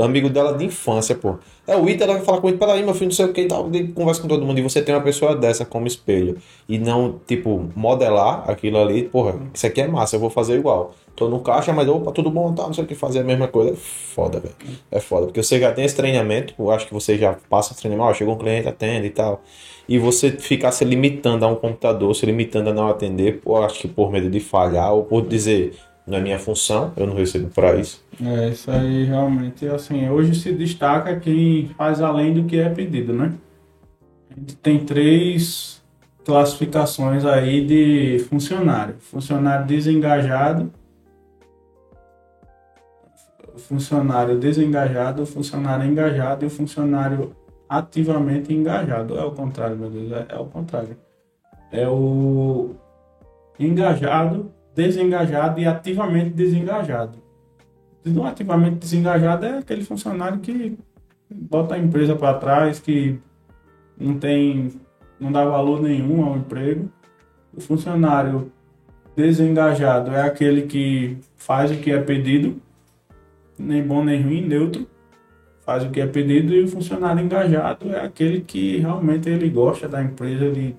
amigo dela de infância, pô. É o Ita, ela vai falar com ele, peraí, meu filho, não sei o que e tal. Conversa com todo mundo. E você tem uma pessoa dessa como espelho. E não, tipo, modelar aquilo ali, porra, isso aqui é massa, eu vou fazer igual. Tô no caixa, mas opa, tudo bom, tá, não sei o que, fazer a mesma coisa. É foda, velho. É foda. Porque você já tem esse treinamento, eu acho que você já passa treinamento, ó, chegou um cliente, atende e tal. E você ficar se limitando a um computador, se limitando a não atender, eu acho que por medo de falhar, ou por dizer, é minha função, eu não recebo para isso. É, isso aí realmente, assim, hoje se destaca quem faz além do que é pedido, né? A gente tem três classificações aí de funcionário. Funcionário desengajado, funcionário desengajado, funcionário engajado e funcionário ativamente engajado. É o contrário, meu Deus, é, é o contrário. É o engajado desengajado e ativamente desengajado. Não ativamente desengajado é aquele funcionário que bota a empresa para trás, que não tem, não dá valor nenhum ao emprego. O funcionário desengajado é aquele que faz o que é pedido, nem bom nem ruim, neutro, faz o que é pedido e o funcionário engajado é aquele que realmente ele gosta da empresa, ele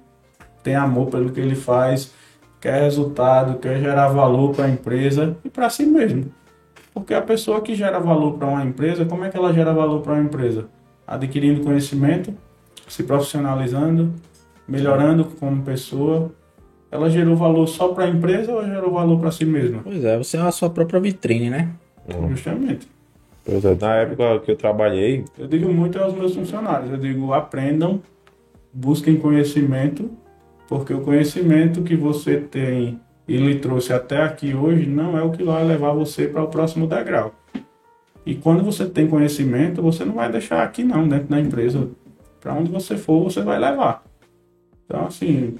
tem amor pelo que ele faz, quer resultado, quer gerar valor para a empresa e para si mesmo. Porque a pessoa que gera valor para uma empresa, como é que ela gera valor para uma empresa? Adquirindo conhecimento, se profissionalizando, melhorando como pessoa. Ela gerou valor só para a empresa ou gerou valor para si mesma? Pois é, você é a sua própria vitrine, né? Hum. Justamente. Pois é, na época que eu trabalhei. Eu digo muito aos meus funcionários, eu digo aprendam, busquem conhecimento porque o conhecimento que você tem e lhe trouxe até aqui hoje não é o que vai levar você para o próximo degrau. E quando você tem conhecimento, você não vai deixar aqui não, dentro da empresa. Para onde você for, você vai levar. Então, assim,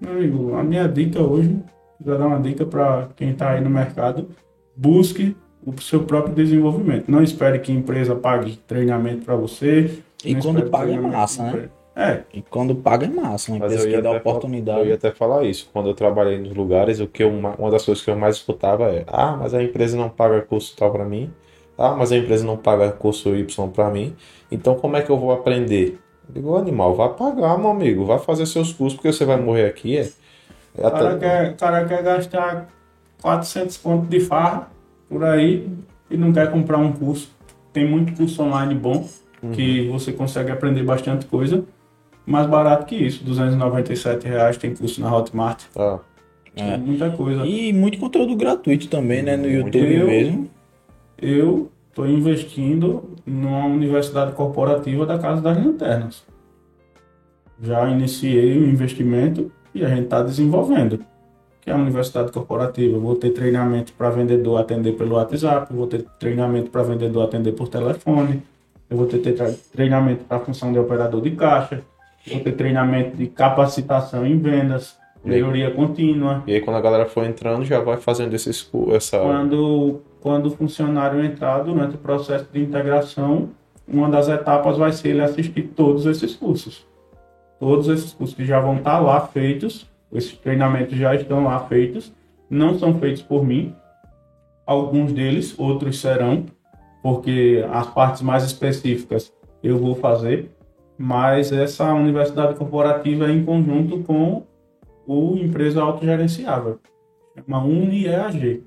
meu amigo, a minha dica hoje, vou dar uma dica para quem está aí no mercado, busque o seu próprio desenvolvimento. Não espere que a empresa pague treinamento para você. E quando paga é massa, né? É. E quando paga é massa, uma empresa que dá oportunidade. Eu ia até falar isso. Quando eu trabalhei nos lugares, o que eu, uma das coisas que eu mais escutava é: ah, mas a empresa não paga curso tal para mim. Ah, mas a empresa não paga curso Y para mim. Então como é que eu vou aprender? Eu digo, animal, vai pagar, meu amigo. Vai fazer seus cursos, porque você vai morrer aqui. É, é o cara, até... quer, cara quer gastar 400 pontos de farra por aí e não quer comprar um curso. Tem muito curso online bom uhum. que você consegue aprender bastante coisa mais barato que isso. 297 reais tem curso na Hotmart. Ah. É. Muita coisa. E muito conteúdo gratuito também, né? No YouTube eu, mesmo. Eu estou investindo numa universidade corporativa da Casa das Lanternas. Já iniciei o investimento e a gente está desenvolvendo. Que é a universidade corporativa. Eu vou ter treinamento para vendedor atender pelo WhatsApp, vou ter treinamento para vendedor atender por telefone, eu vou ter treinamento para função de operador de caixa Vou ter treinamento de capacitação em vendas, melhoria contínua. E aí quando a galera for entrando, já vai fazendo esses essa Quando quando o funcionário entrar durante o processo de integração, uma das etapas vai ser ele assistir todos esses cursos. Todos esses cursos que já vão estar lá feitos, esses treinamentos já estão lá feitos, não são feitos por mim, alguns deles, outros serão, porque as partes mais específicas eu vou fazer, mas essa universidade corporativa é em conjunto com o empresa autogerenciável, uma UniEAG,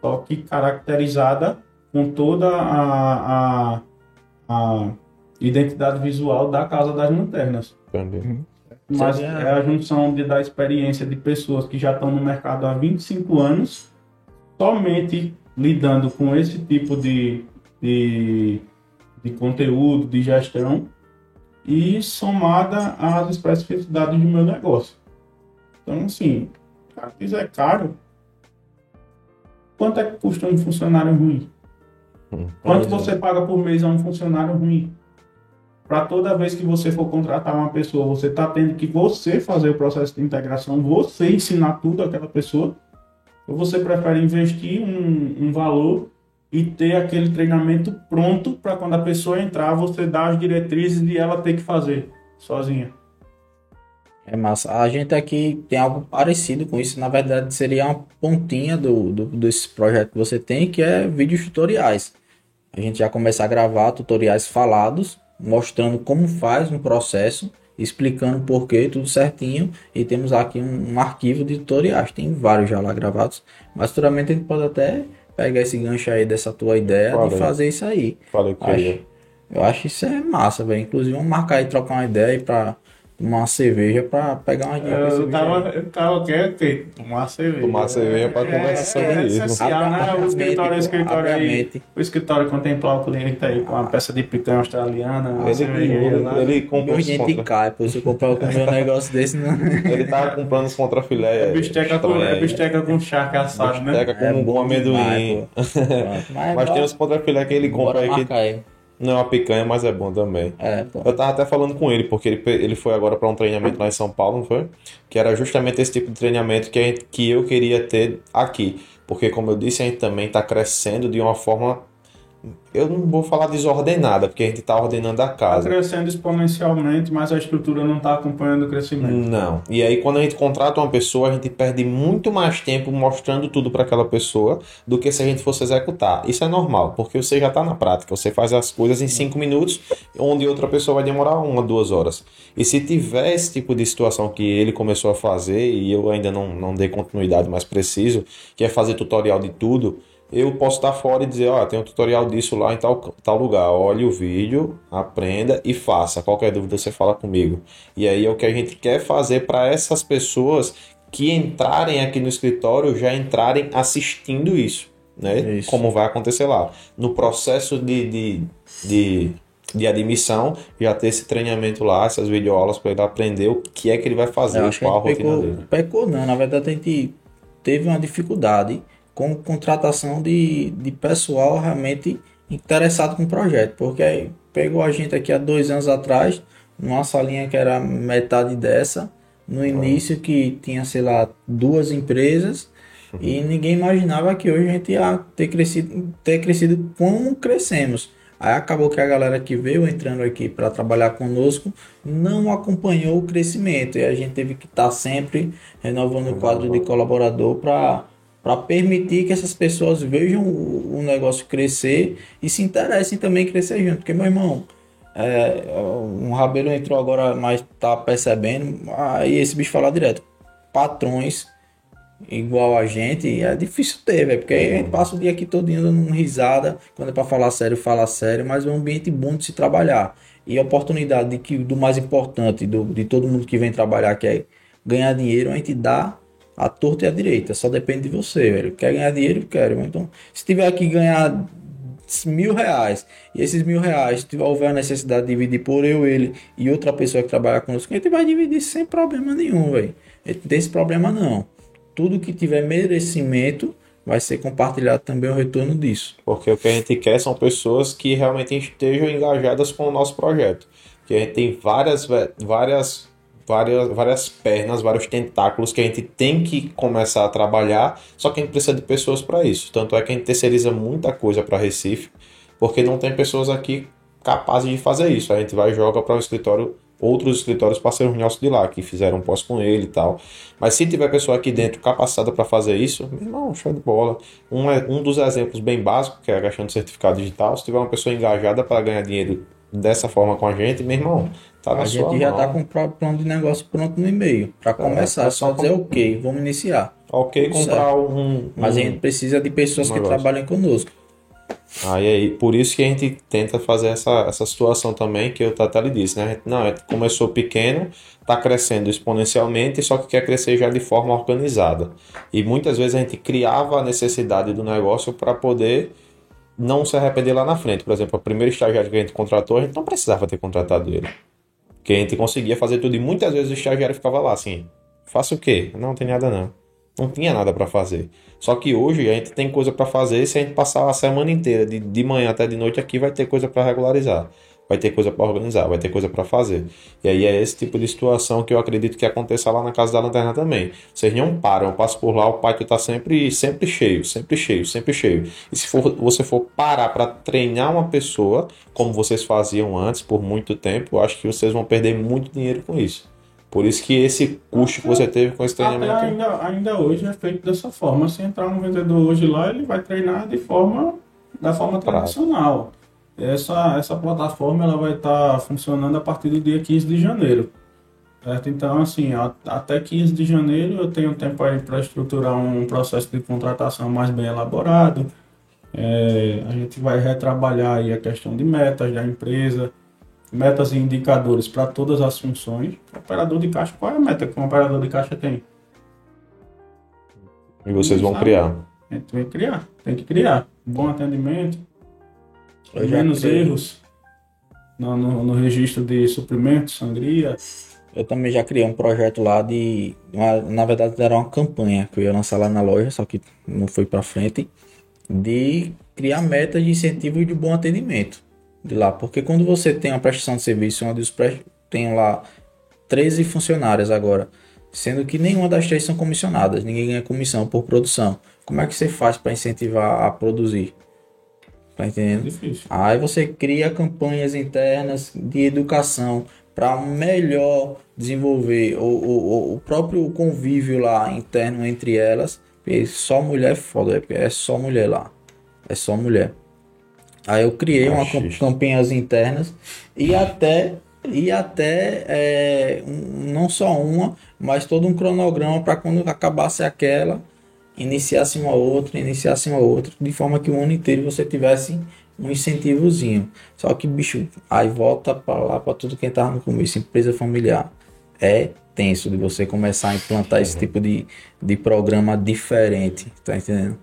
só que caracterizada com toda a, a, a identidade visual da Casa das Lanternas. Entendi. Mas Seria- é a junção de, da experiência de pessoas que já estão no mercado há 25 anos, somente lidando com esse tipo de, de, de conteúdo, de gestão, e somada às especificidades do meu negócio. Então, assim, cara quiser caro, quanto é que custa um funcionário ruim? Hum, Quanto é. você paga por mês a um funcionário ruim? Para toda vez que você for contratar uma pessoa, você está tendo que você fazer o processo de integração, você ensinar tudo àquela pessoa? Ou você prefere investir um, um valor e ter aquele treinamento pronto para quando a pessoa entrar, você dar as diretrizes de ela ter que fazer sozinha? É massa. A gente aqui tem algo parecido com isso. Na verdade, seria uma pontinha do, do, desse projeto que você tem, que é vídeos tutoriais. A gente já começa a gravar tutoriais falados, mostrando como faz um processo, explicando o porquê, tudo certinho. E temos aqui um, um arquivo de tutoriais. Tem vários já lá gravados. Mas futuramente a gente pode até pegar esse gancho aí dessa tua ideia Fala de fazer isso aí. Falei que Acho, eu acho isso é massa, velho. Inclusive, vamos marcar aí, trocar uma ideia aí pra tomar uma cerveja pra pegar uma dica. Eu tava, eu tava querendo ter, tomar cerveja. Tomar cerveja pra conversar sobre é, isso. essencial, né? O escritório, o escritório aí, o escritório contemplar o cliente aí com uma peça de picanha australiana, uma Ele, cerveja ele, gelada. ele comprou Meu os gente contra... cai, pô. Se eu comprar com um negócio desse, não. Ele tava comprando os contrafilé. É bisteca com, é bisteca com charque assado, né? Bisteca com, É com bom amendoim. demais, Mas, Mas tem os contrafilé que ele compra aí que. Não é uma picanha, mas é bom também. É, pô. Eu tava até falando com ele, porque ele, ele foi agora para um treinamento lá em São Paulo, não foi? Que era justamente esse tipo de treinamento que, gente- que eu queria ter aqui. Porque, como eu disse, a gente também está crescendo de uma forma. Eu não vou falar desordenada, porque a gente está ordenando a Tá casa. crescendo exponencialmente, mas a estrutura não está acompanhando o crescimento. Não. E aí, quando a gente contrata uma pessoa, a gente perde muito mais tempo mostrando tudo para aquela pessoa do que se a gente fosse executar. Isso é normal, porque você já está na prática. Você faz as coisas em cinco minutos, onde outra pessoa vai demorar uma, duas horas. E se tiver esse tipo de situação que ele começou a fazer, e eu ainda não, não dei continuidade mais preciso, que é fazer tutorial de tudo, eu posso estar fora e dizer, ó, tem um tutorial disso lá em tal, tal lugar. Olhe o vídeo, aprenda e faça. Qualquer dúvida você fala comigo. E aí é o que a gente quer fazer para essas pessoas que entrarem aqui no escritório já entrarem assistindo isso, né? Isso. Como vai acontecer lá. No processo de, de, de, de admissão, já ter esse treinamento lá, essas videoaulas para ele aprender o que é que ele vai fazer, Eu acho que a qual a gente rotina pecou, dele. pecou, não. Na verdade, a gente teve uma dificuldade com contratação de, de pessoal realmente interessado com o projeto. Porque aí pegou a gente aqui há dois anos atrás, numa salinha que era metade dessa, no início que tinha, sei lá, duas empresas. E ninguém imaginava que hoje a gente ia ter crescido, ter crescido como crescemos. Aí acabou que a galera que veio entrando aqui para trabalhar conosco não acompanhou o crescimento e a gente teve que estar sempre renovando o quadro de colaborador para para permitir que essas pessoas vejam o, negócio crescer e se interessem também crescer junto. Porque, meu irmão, é, um Rabelo entrou agora, mas tá percebendo, aí esse bicho fala direto. Patrões igual a gente, é difícil ter, velho. Porque a gente passa o dia aqui todo dando risada. Quando é pra falar sério, fala sério, mas é um ambiente bom de se trabalhar. E a oportunidade de que, do mais importante, do, de todo mundo que vem trabalhar, que é ganhar dinheiro, a gente dá a torta e a direita. Só depende de você, velho. Quer ganhar dinheiro? Quero. Então, se tiver aqui ganhar mil reais e esses mil reais se houver a necessidade de dividir por eu, ele e outra pessoa que trabalha conosco, a gente vai dividir sem problema nenhum, velho. A gente não tem esse problema não. Tudo que tiver merecimento vai ser compartilhado também o retorno disso. Porque o que a gente quer são pessoas que realmente estejam engajadas com o nosso projeto. Que a gente tem várias, várias várias, várias pernas, vários tentáculos que a gente tem que começar a trabalhar, só que a gente precisa de pessoas para isso. Tanto é que a gente terceiriza muita coisa para Recife, porque não tem pessoas aqui capazes de fazer isso. A gente vai e joga para o escritório outros escritórios parceiros nossos de lá, que fizeram pós com ele e tal. Mas se tiver pessoa aqui dentro capacitada para fazer isso, meu irmão, show de bola. Um, é, um dos exemplos bem básicos, que é a questão do certificado digital, se tiver uma pessoa engajada para ganhar dinheiro dessa forma com a gente, meu irmão, tá a gente já mão. tá com o plano de negócio pronto no e-mail. Para começar, é é só só dizer com- ok, vamos iniciar. Ok, comprar um, Mas um- a gente precisa de pessoas um que trabalhem conosco. Aí, aí, por isso que a gente tenta fazer essa, essa situação também, que o Tata lhe disse, né? A gente, não, a gente começou pequeno, está crescendo exponencialmente, só que quer crescer já de forma organizada. E muitas vezes a gente criava a necessidade do negócio para poder não se arrepender lá na frente. Por exemplo, o primeiro estagiário que a gente contratou, a gente não precisava ter contratado ele. Porque a gente conseguia fazer tudo e muitas vezes o estagiário ficava lá assim: faça o quê? Não, não tem nada não. Não tinha nada para fazer. Só que hoje a gente tem coisa para fazer. Se a gente passar a semana inteira, de, de manhã até de noite aqui, vai ter coisa para regularizar. Vai ter coisa para organizar, vai ter coisa para fazer. E aí é esse tipo de situação que eu acredito que aconteça lá na Casa da Lanterna também. Vocês não param, eu passo por lá, o pátio tá sempre, sempre cheio, sempre cheio, sempre cheio. E se for, você for parar para treinar uma pessoa, como vocês faziam antes por muito tempo, eu acho que vocês vão perder muito dinheiro com isso. Por isso que esse custo que você teve com esse Até treinamento. ainda, ainda hoje é feito dessa forma. Se entrar um vendedor hoje lá, ele vai treinar de forma da forma tradicional. Essa, essa plataforma ela vai estar funcionando a partir do dia 15 de janeiro. Certo? Então, assim, a- até 15 de janeiro eu tenho tempo aí para estruturar um processo de contratação mais bem elaborado. É, a gente vai retrabalhar aí a questão de metas da empresa, metas e indicadores para todas as funções. O operador de caixa, qual é a meta que um operador de caixa tem? E vocês vão criar. A gente tem que criar, tem que criar. Bom atendimento, Eu menos erros no, no, no registro de suprimentos, sangria. Eu também já criei um projeto lá de. uma- na verdade, era uma campanha que eu ia lançar lá na loja, só que não foi pra frente. De criar metas de incentivo e de bom atendimento de lá. Porque quando você tem uma prestação de serviço onde os pre... tem lá 13 funcionários agora, sendo que nenhuma das três são comissionadas, ninguém ganha comissão por produção. Como é que você faz para incentivar a produzir? Tá É entendendo? difícil. Aí você cria campanhas internas de educação para melhor desenvolver o, o, o próprio convívio lá interno entre elas. Porque só mulher é foda, porque é só mulher lá. É só mulher. Aí eu criei uma campanhas internas e até e até é, um- não só uma, mas todo um cronograma para quando acabasse aquela, iniciasse uma outra, iniciasse uma outra, de forma que o ano inteiro você tivesse um incentivozinho. Só que, bicho, aí volta para lá para tudo quem tava no começo, empresa familiar. É tenso de você começar a implantar esse tipo de, de programa diferente, tá entendendo?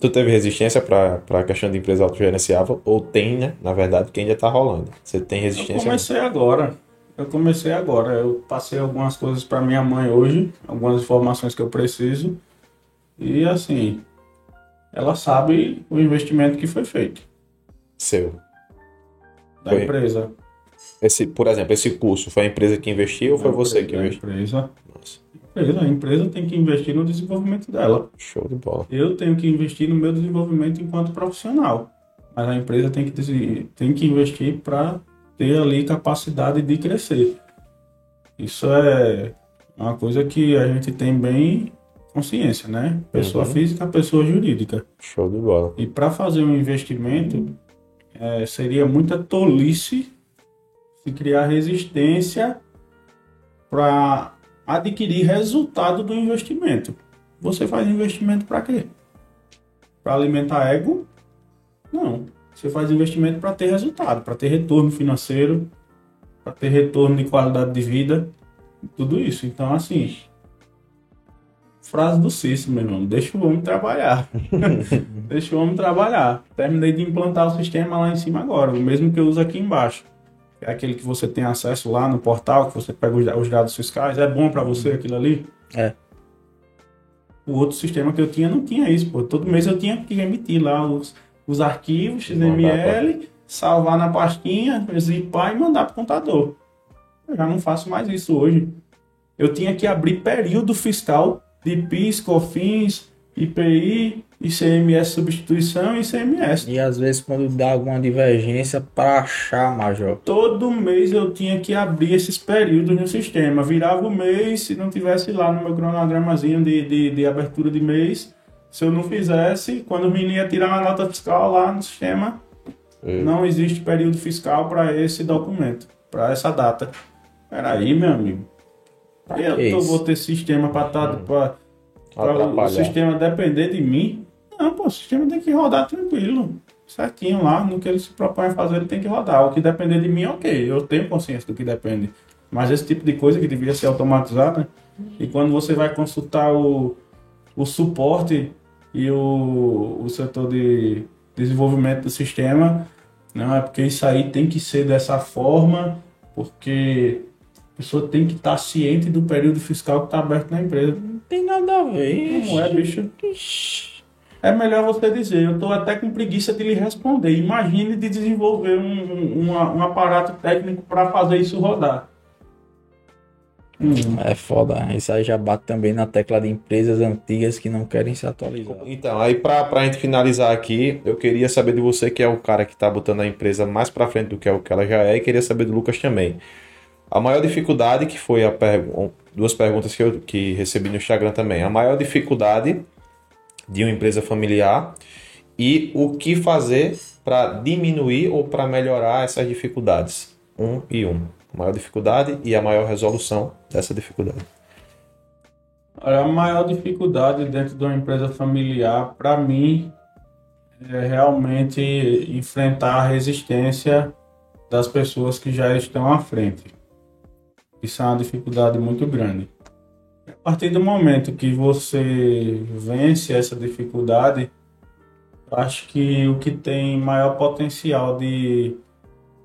Tu teve resistência para a questão de empresa autogerenciável? Ou tem, né? Na verdade, que ainda tá rolando. Você tem Eu resistência? comecei agora. Eu comecei agora. Eu passei algumas coisas para minha mãe hoje, algumas informações que eu preciso. E assim, ela sabe o investimento que foi feito Seu. da Foi. empresa. Esse, por exemplo, esse curso foi a empresa que investiu ou foi Da você que empresa, investiu? empresa. Nossa, empresa. A empresa tem que investir no desenvolvimento dela. show de bola. Eu tenho que investir no meu desenvolvimento enquanto profissional. Mas a empresa tem que, tem que investir para ter ali capacidade de crescer. Isso é uma coisa que a gente tem bem consciência, né? Pessoa Uhum. física, pessoa jurídica. Show de bola. E para fazer um investimento, é, seria muita tolice se criar resistência para adquirir resultado do investimento. Você faz investimento para quê? Para alimentar ego? Não. Você faz investimento para ter resultado, para ter retorno financeiro, para ter retorno de qualidade de vida, tudo isso. Então, assim, frase do Cícero, meu irmão, deixa o homem trabalhar. Deixa o homem trabalhar. Terminei de implantar o sistema lá em cima agora, o mesmo que eu uso aqui embaixo. É aquele que você tem acesso lá no portal, que você pega os da- os dados fiscais. É bom para você aquilo ali? É. O outro sistema que eu tinha não tinha isso, pô. Todo mês eu tinha que emitir lá os, os arquivos XML, salvar na pastinha, zipar e mandar pro contador. Eu já não faço mais isso hoje. Eu tinha que abrir período fiscal de PIS, COFINS, IPI, ICMS substituição e ICMS. E às vezes quando dá alguma divergência para achar, Major. Todo mês eu tinha que abrir esses períodos no sistema. Virava o mês, se não tivesse lá no meu cronogramazinho de, de, de abertura de mês, se eu não fizesse, quando o menino ia tirar uma nota fiscal lá no sistema, É. não existe período fiscal para esse documento, para essa data. Peraí, meu amigo. Pra eu que tô- isso? vou ter sistema para tá, pra, pra o sistema depender de mim? Não, pô, o sistema tem que rodar tranquilo, certinho lá, no que ele se propõe a fazer, ele tem que rodar. O que depender de mim, ok, eu tenho consciência do que depende. Mas esse tipo de coisa que devia ser automatizada, e quando você vai consultar o, o suporte e o, o setor de desenvolvimento do sistema, não, é porque isso aí tem que ser dessa forma, porque a pessoa tem que estar ciente do período fiscal que está aberto na empresa. Não tem nada a ver. Não é, bicho. É melhor você dizer, eu estou até com preguiça de lhe responder. Imagine de desenvolver um, um, um- um aparato técnico para fazer isso rodar. Hum. É foda. Isso aí já bate também na tecla de empresas antigas que não querem se atualizar. Então, aí pra, pra gente finalizar aqui, eu queria saber de você, que é o cara que tá botando a empresa mais pra frente do que é o que ela já é, e queria saber do Lucas também. A maior dificuldade, que foi a pergu- duas perguntas que eu que recebi no Instagram também. A maior dificuldade de uma empresa familiar e o que fazer para diminuir ou para melhorar essas dificuldades. Um e um. A maior dificuldade e a maior resolução dessa dificuldade. A maior dificuldade dentro de uma empresa familiar, para mim, é realmente enfrentar a resistência das pessoas que já estão à frente. Isso é uma dificuldade muito grande. A partir do momento que você vence essa dificuldade, acho que o que tem maior potencial de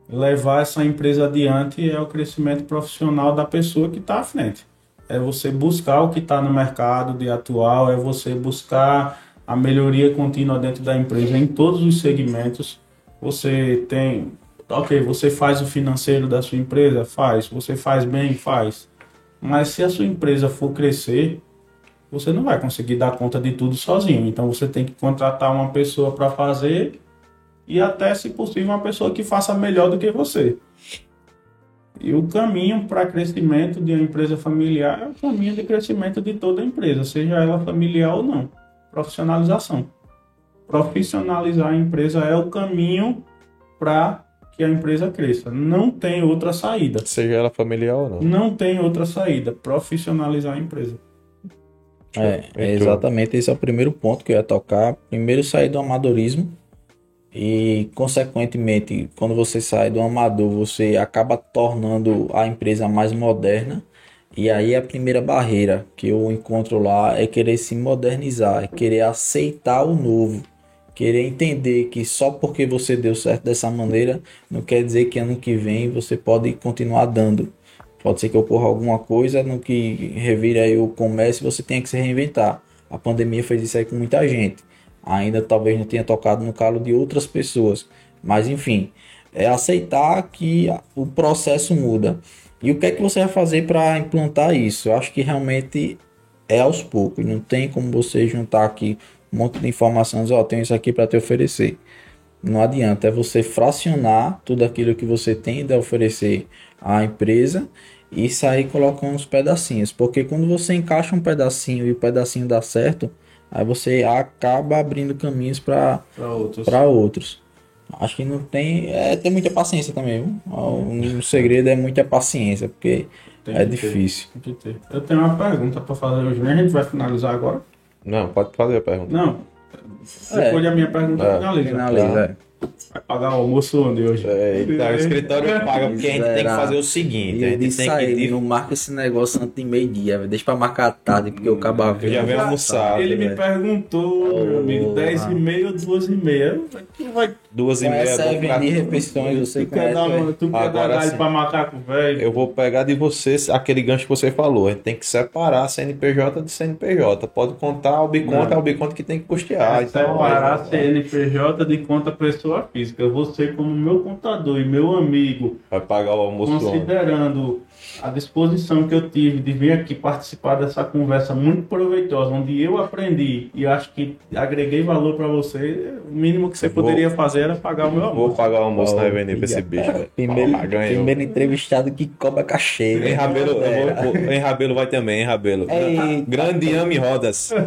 levar essa empresa adiante é o crescimento profissional da pessoa que está à frente é você buscar o que está no mercado de atual, é você buscar a melhoria contínua dentro da empresa em todos os segmentos. Você tem, ok, você faz o financeiro da sua empresa, faz. Você faz bem, faz. Mas se a sua empresa for crescer, você não vai conseguir dar conta de tudo sozinho. Então você tem que contratar uma pessoa para fazer e até, se possível, uma pessoa que faça melhor do que você. E o caminho para crescimento de uma empresa familiar é o caminho de crescimento de toda empresa, seja ela familiar ou não. Profissionalização. Profissionalizar a empresa é o caminho para que a empresa cresça. Não tem outra saída. Seja ela familiar ou não. Não tem outra saída. Profissionalizar a empresa. É, é exatamente esse é o primeiro ponto que eu ia tocar. Primeiro sair do amadorismo e, consequentemente, quando você sai do amador, você acaba tornando a empresa mais moderna. E aí a primeira barreira que eu encontro lá é querer se modernizar, é querer aceitar o novo, querer entender que só porque você deu certo dessa maneira não quer dizer que ano que vem você pode continuar dando. Pode ser que ocorra alguma coisa no que revire aí o comércio e você tenha que se reinventar. A pandemia fez isso aí com muita gente. Ainda talvez não tenha tocado no calo de outras pessoas. Mas enfim, é aceitar que o processo muda. E o que é que você vai fazer para implantar isso? Eu acho que realmente é aos poucos. Não tem como você juntar aqui um monte de informações. Ó, tenho isso aqui para te oferecer. Não adianta, é você fracionar tudo aquilo que você tem de oferecer à empresa e sair colocando uns pedacinhos. Porque quando você encaixa um pedacinho e o pedacinho dá certo, aí você acaba abrindo caminhos para outros. para outros. Acho que não tem. É ter muita paciência também, viu? O, o segredo é muita paciência, porque é ter, difícil. tem. Eu tenho uma pergunta para fazer hoje. né? A gente vai finalizar agora? Não, pode fazer a pergunta. Não. É. Depois da minha pergunta, É. finaliza. Finaliza, é. Vai pagar o almoço onde hoje? É, então, o escritório paga porque a gente tem que fazer o seguinte: a E gente tem a que. ele, não marca esse negócio antes de meio-dia, deixa pra marcar à tarde, porque o cabo Eu já venho almoçar. Ele me perguntou, meu amigo, Oh, 10 e meia ou 2 e meia. Vai Duas e meia. Conhece a vou pegar- Evening Refeições, você tu quer dar, tu quer Agora dar galho sim. pra macaco velho? Eu vou pegar de você aquele gancho que você falou. A gente tem que separar CNPJ de CNPJ. Pode contar o biconta, é o biconta que tem que custear. É Então, separar CNPJ de conta pessoa física. Você, como meu contador e meu amigo, Vai pagar o almoço considerando a disposição que eu tive de vir aqui participar dessa conversa muito proveitosa, onde eu aprendi e acho que agreguei valor para você, o mínimo que você Vou- poderia fazer era pagar o meu Vou almoço. pagar o almoço na Revenue pra esse bicho, velho. Primeiro, Ah, primeiro entrevistado que cobra cachê. Em né? Rabelo, É. vou- vou- em Rabelo vai também, em Rabelo. Eita. Grande Ame Rodas.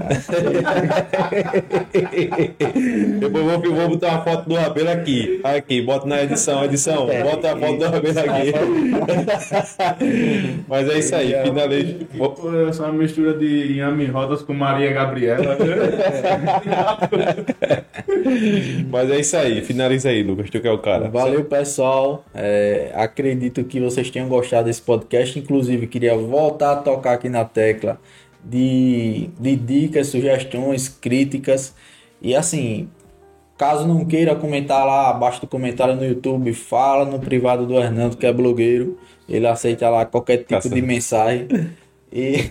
Depois eu vou, vou botar uma foto do Rabelo aqui. Aqui, bota na edição, edição. Bota a foto do Rabelo aqui. Mas é isso aí, Essa é uma mistura de Yami Rodas com Maria Gabriela. né? Mas é isso aí, finaliza aí, Lucas. Tu que é o cara. Valeu, pessoal. É, acredito que vocês tenham gostado desse podcast. Inclusive, queria voltar a tocar aqui na tecla de, de dicas, sugestões, críticas. E assim, caso não queira comentar lá abaixo do comentário no YouTube, fala no privado do Hernando, que é blogueiro. Ele aceita lá qualquer tipo Tá de mensagem. E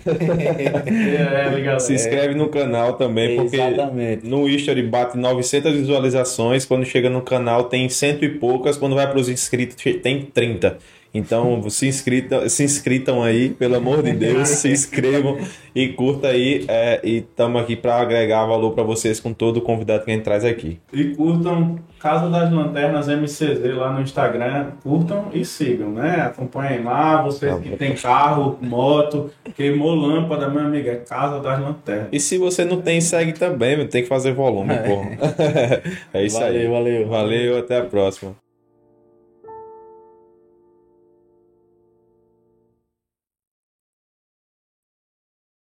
É. Se inscreve no canal também, porque Exatamente. no History bate 900 visualizações, quando chega no canal tem cento e poucas, quando vai para os inscritos tem 30. Então se inscritam, se inscritam aí, pelo amor de Deus, se inscrevam e curta aí. é, e estamos aqui para agregar valor para vocês com todo o convidado que a gente traz aqui. E curtam Casa das Lanternas MCZ lá no Instagram. Curtam e sigam, né? Acompanhem lá. Vocês que tem carro, moto, queimou lâmpada, meu amigo, é Casa das Lanternas. E se você não tem, segue também, tem que fazer volume, porra. é isso aí. Valeu, valeu. Valeu, até a próxima.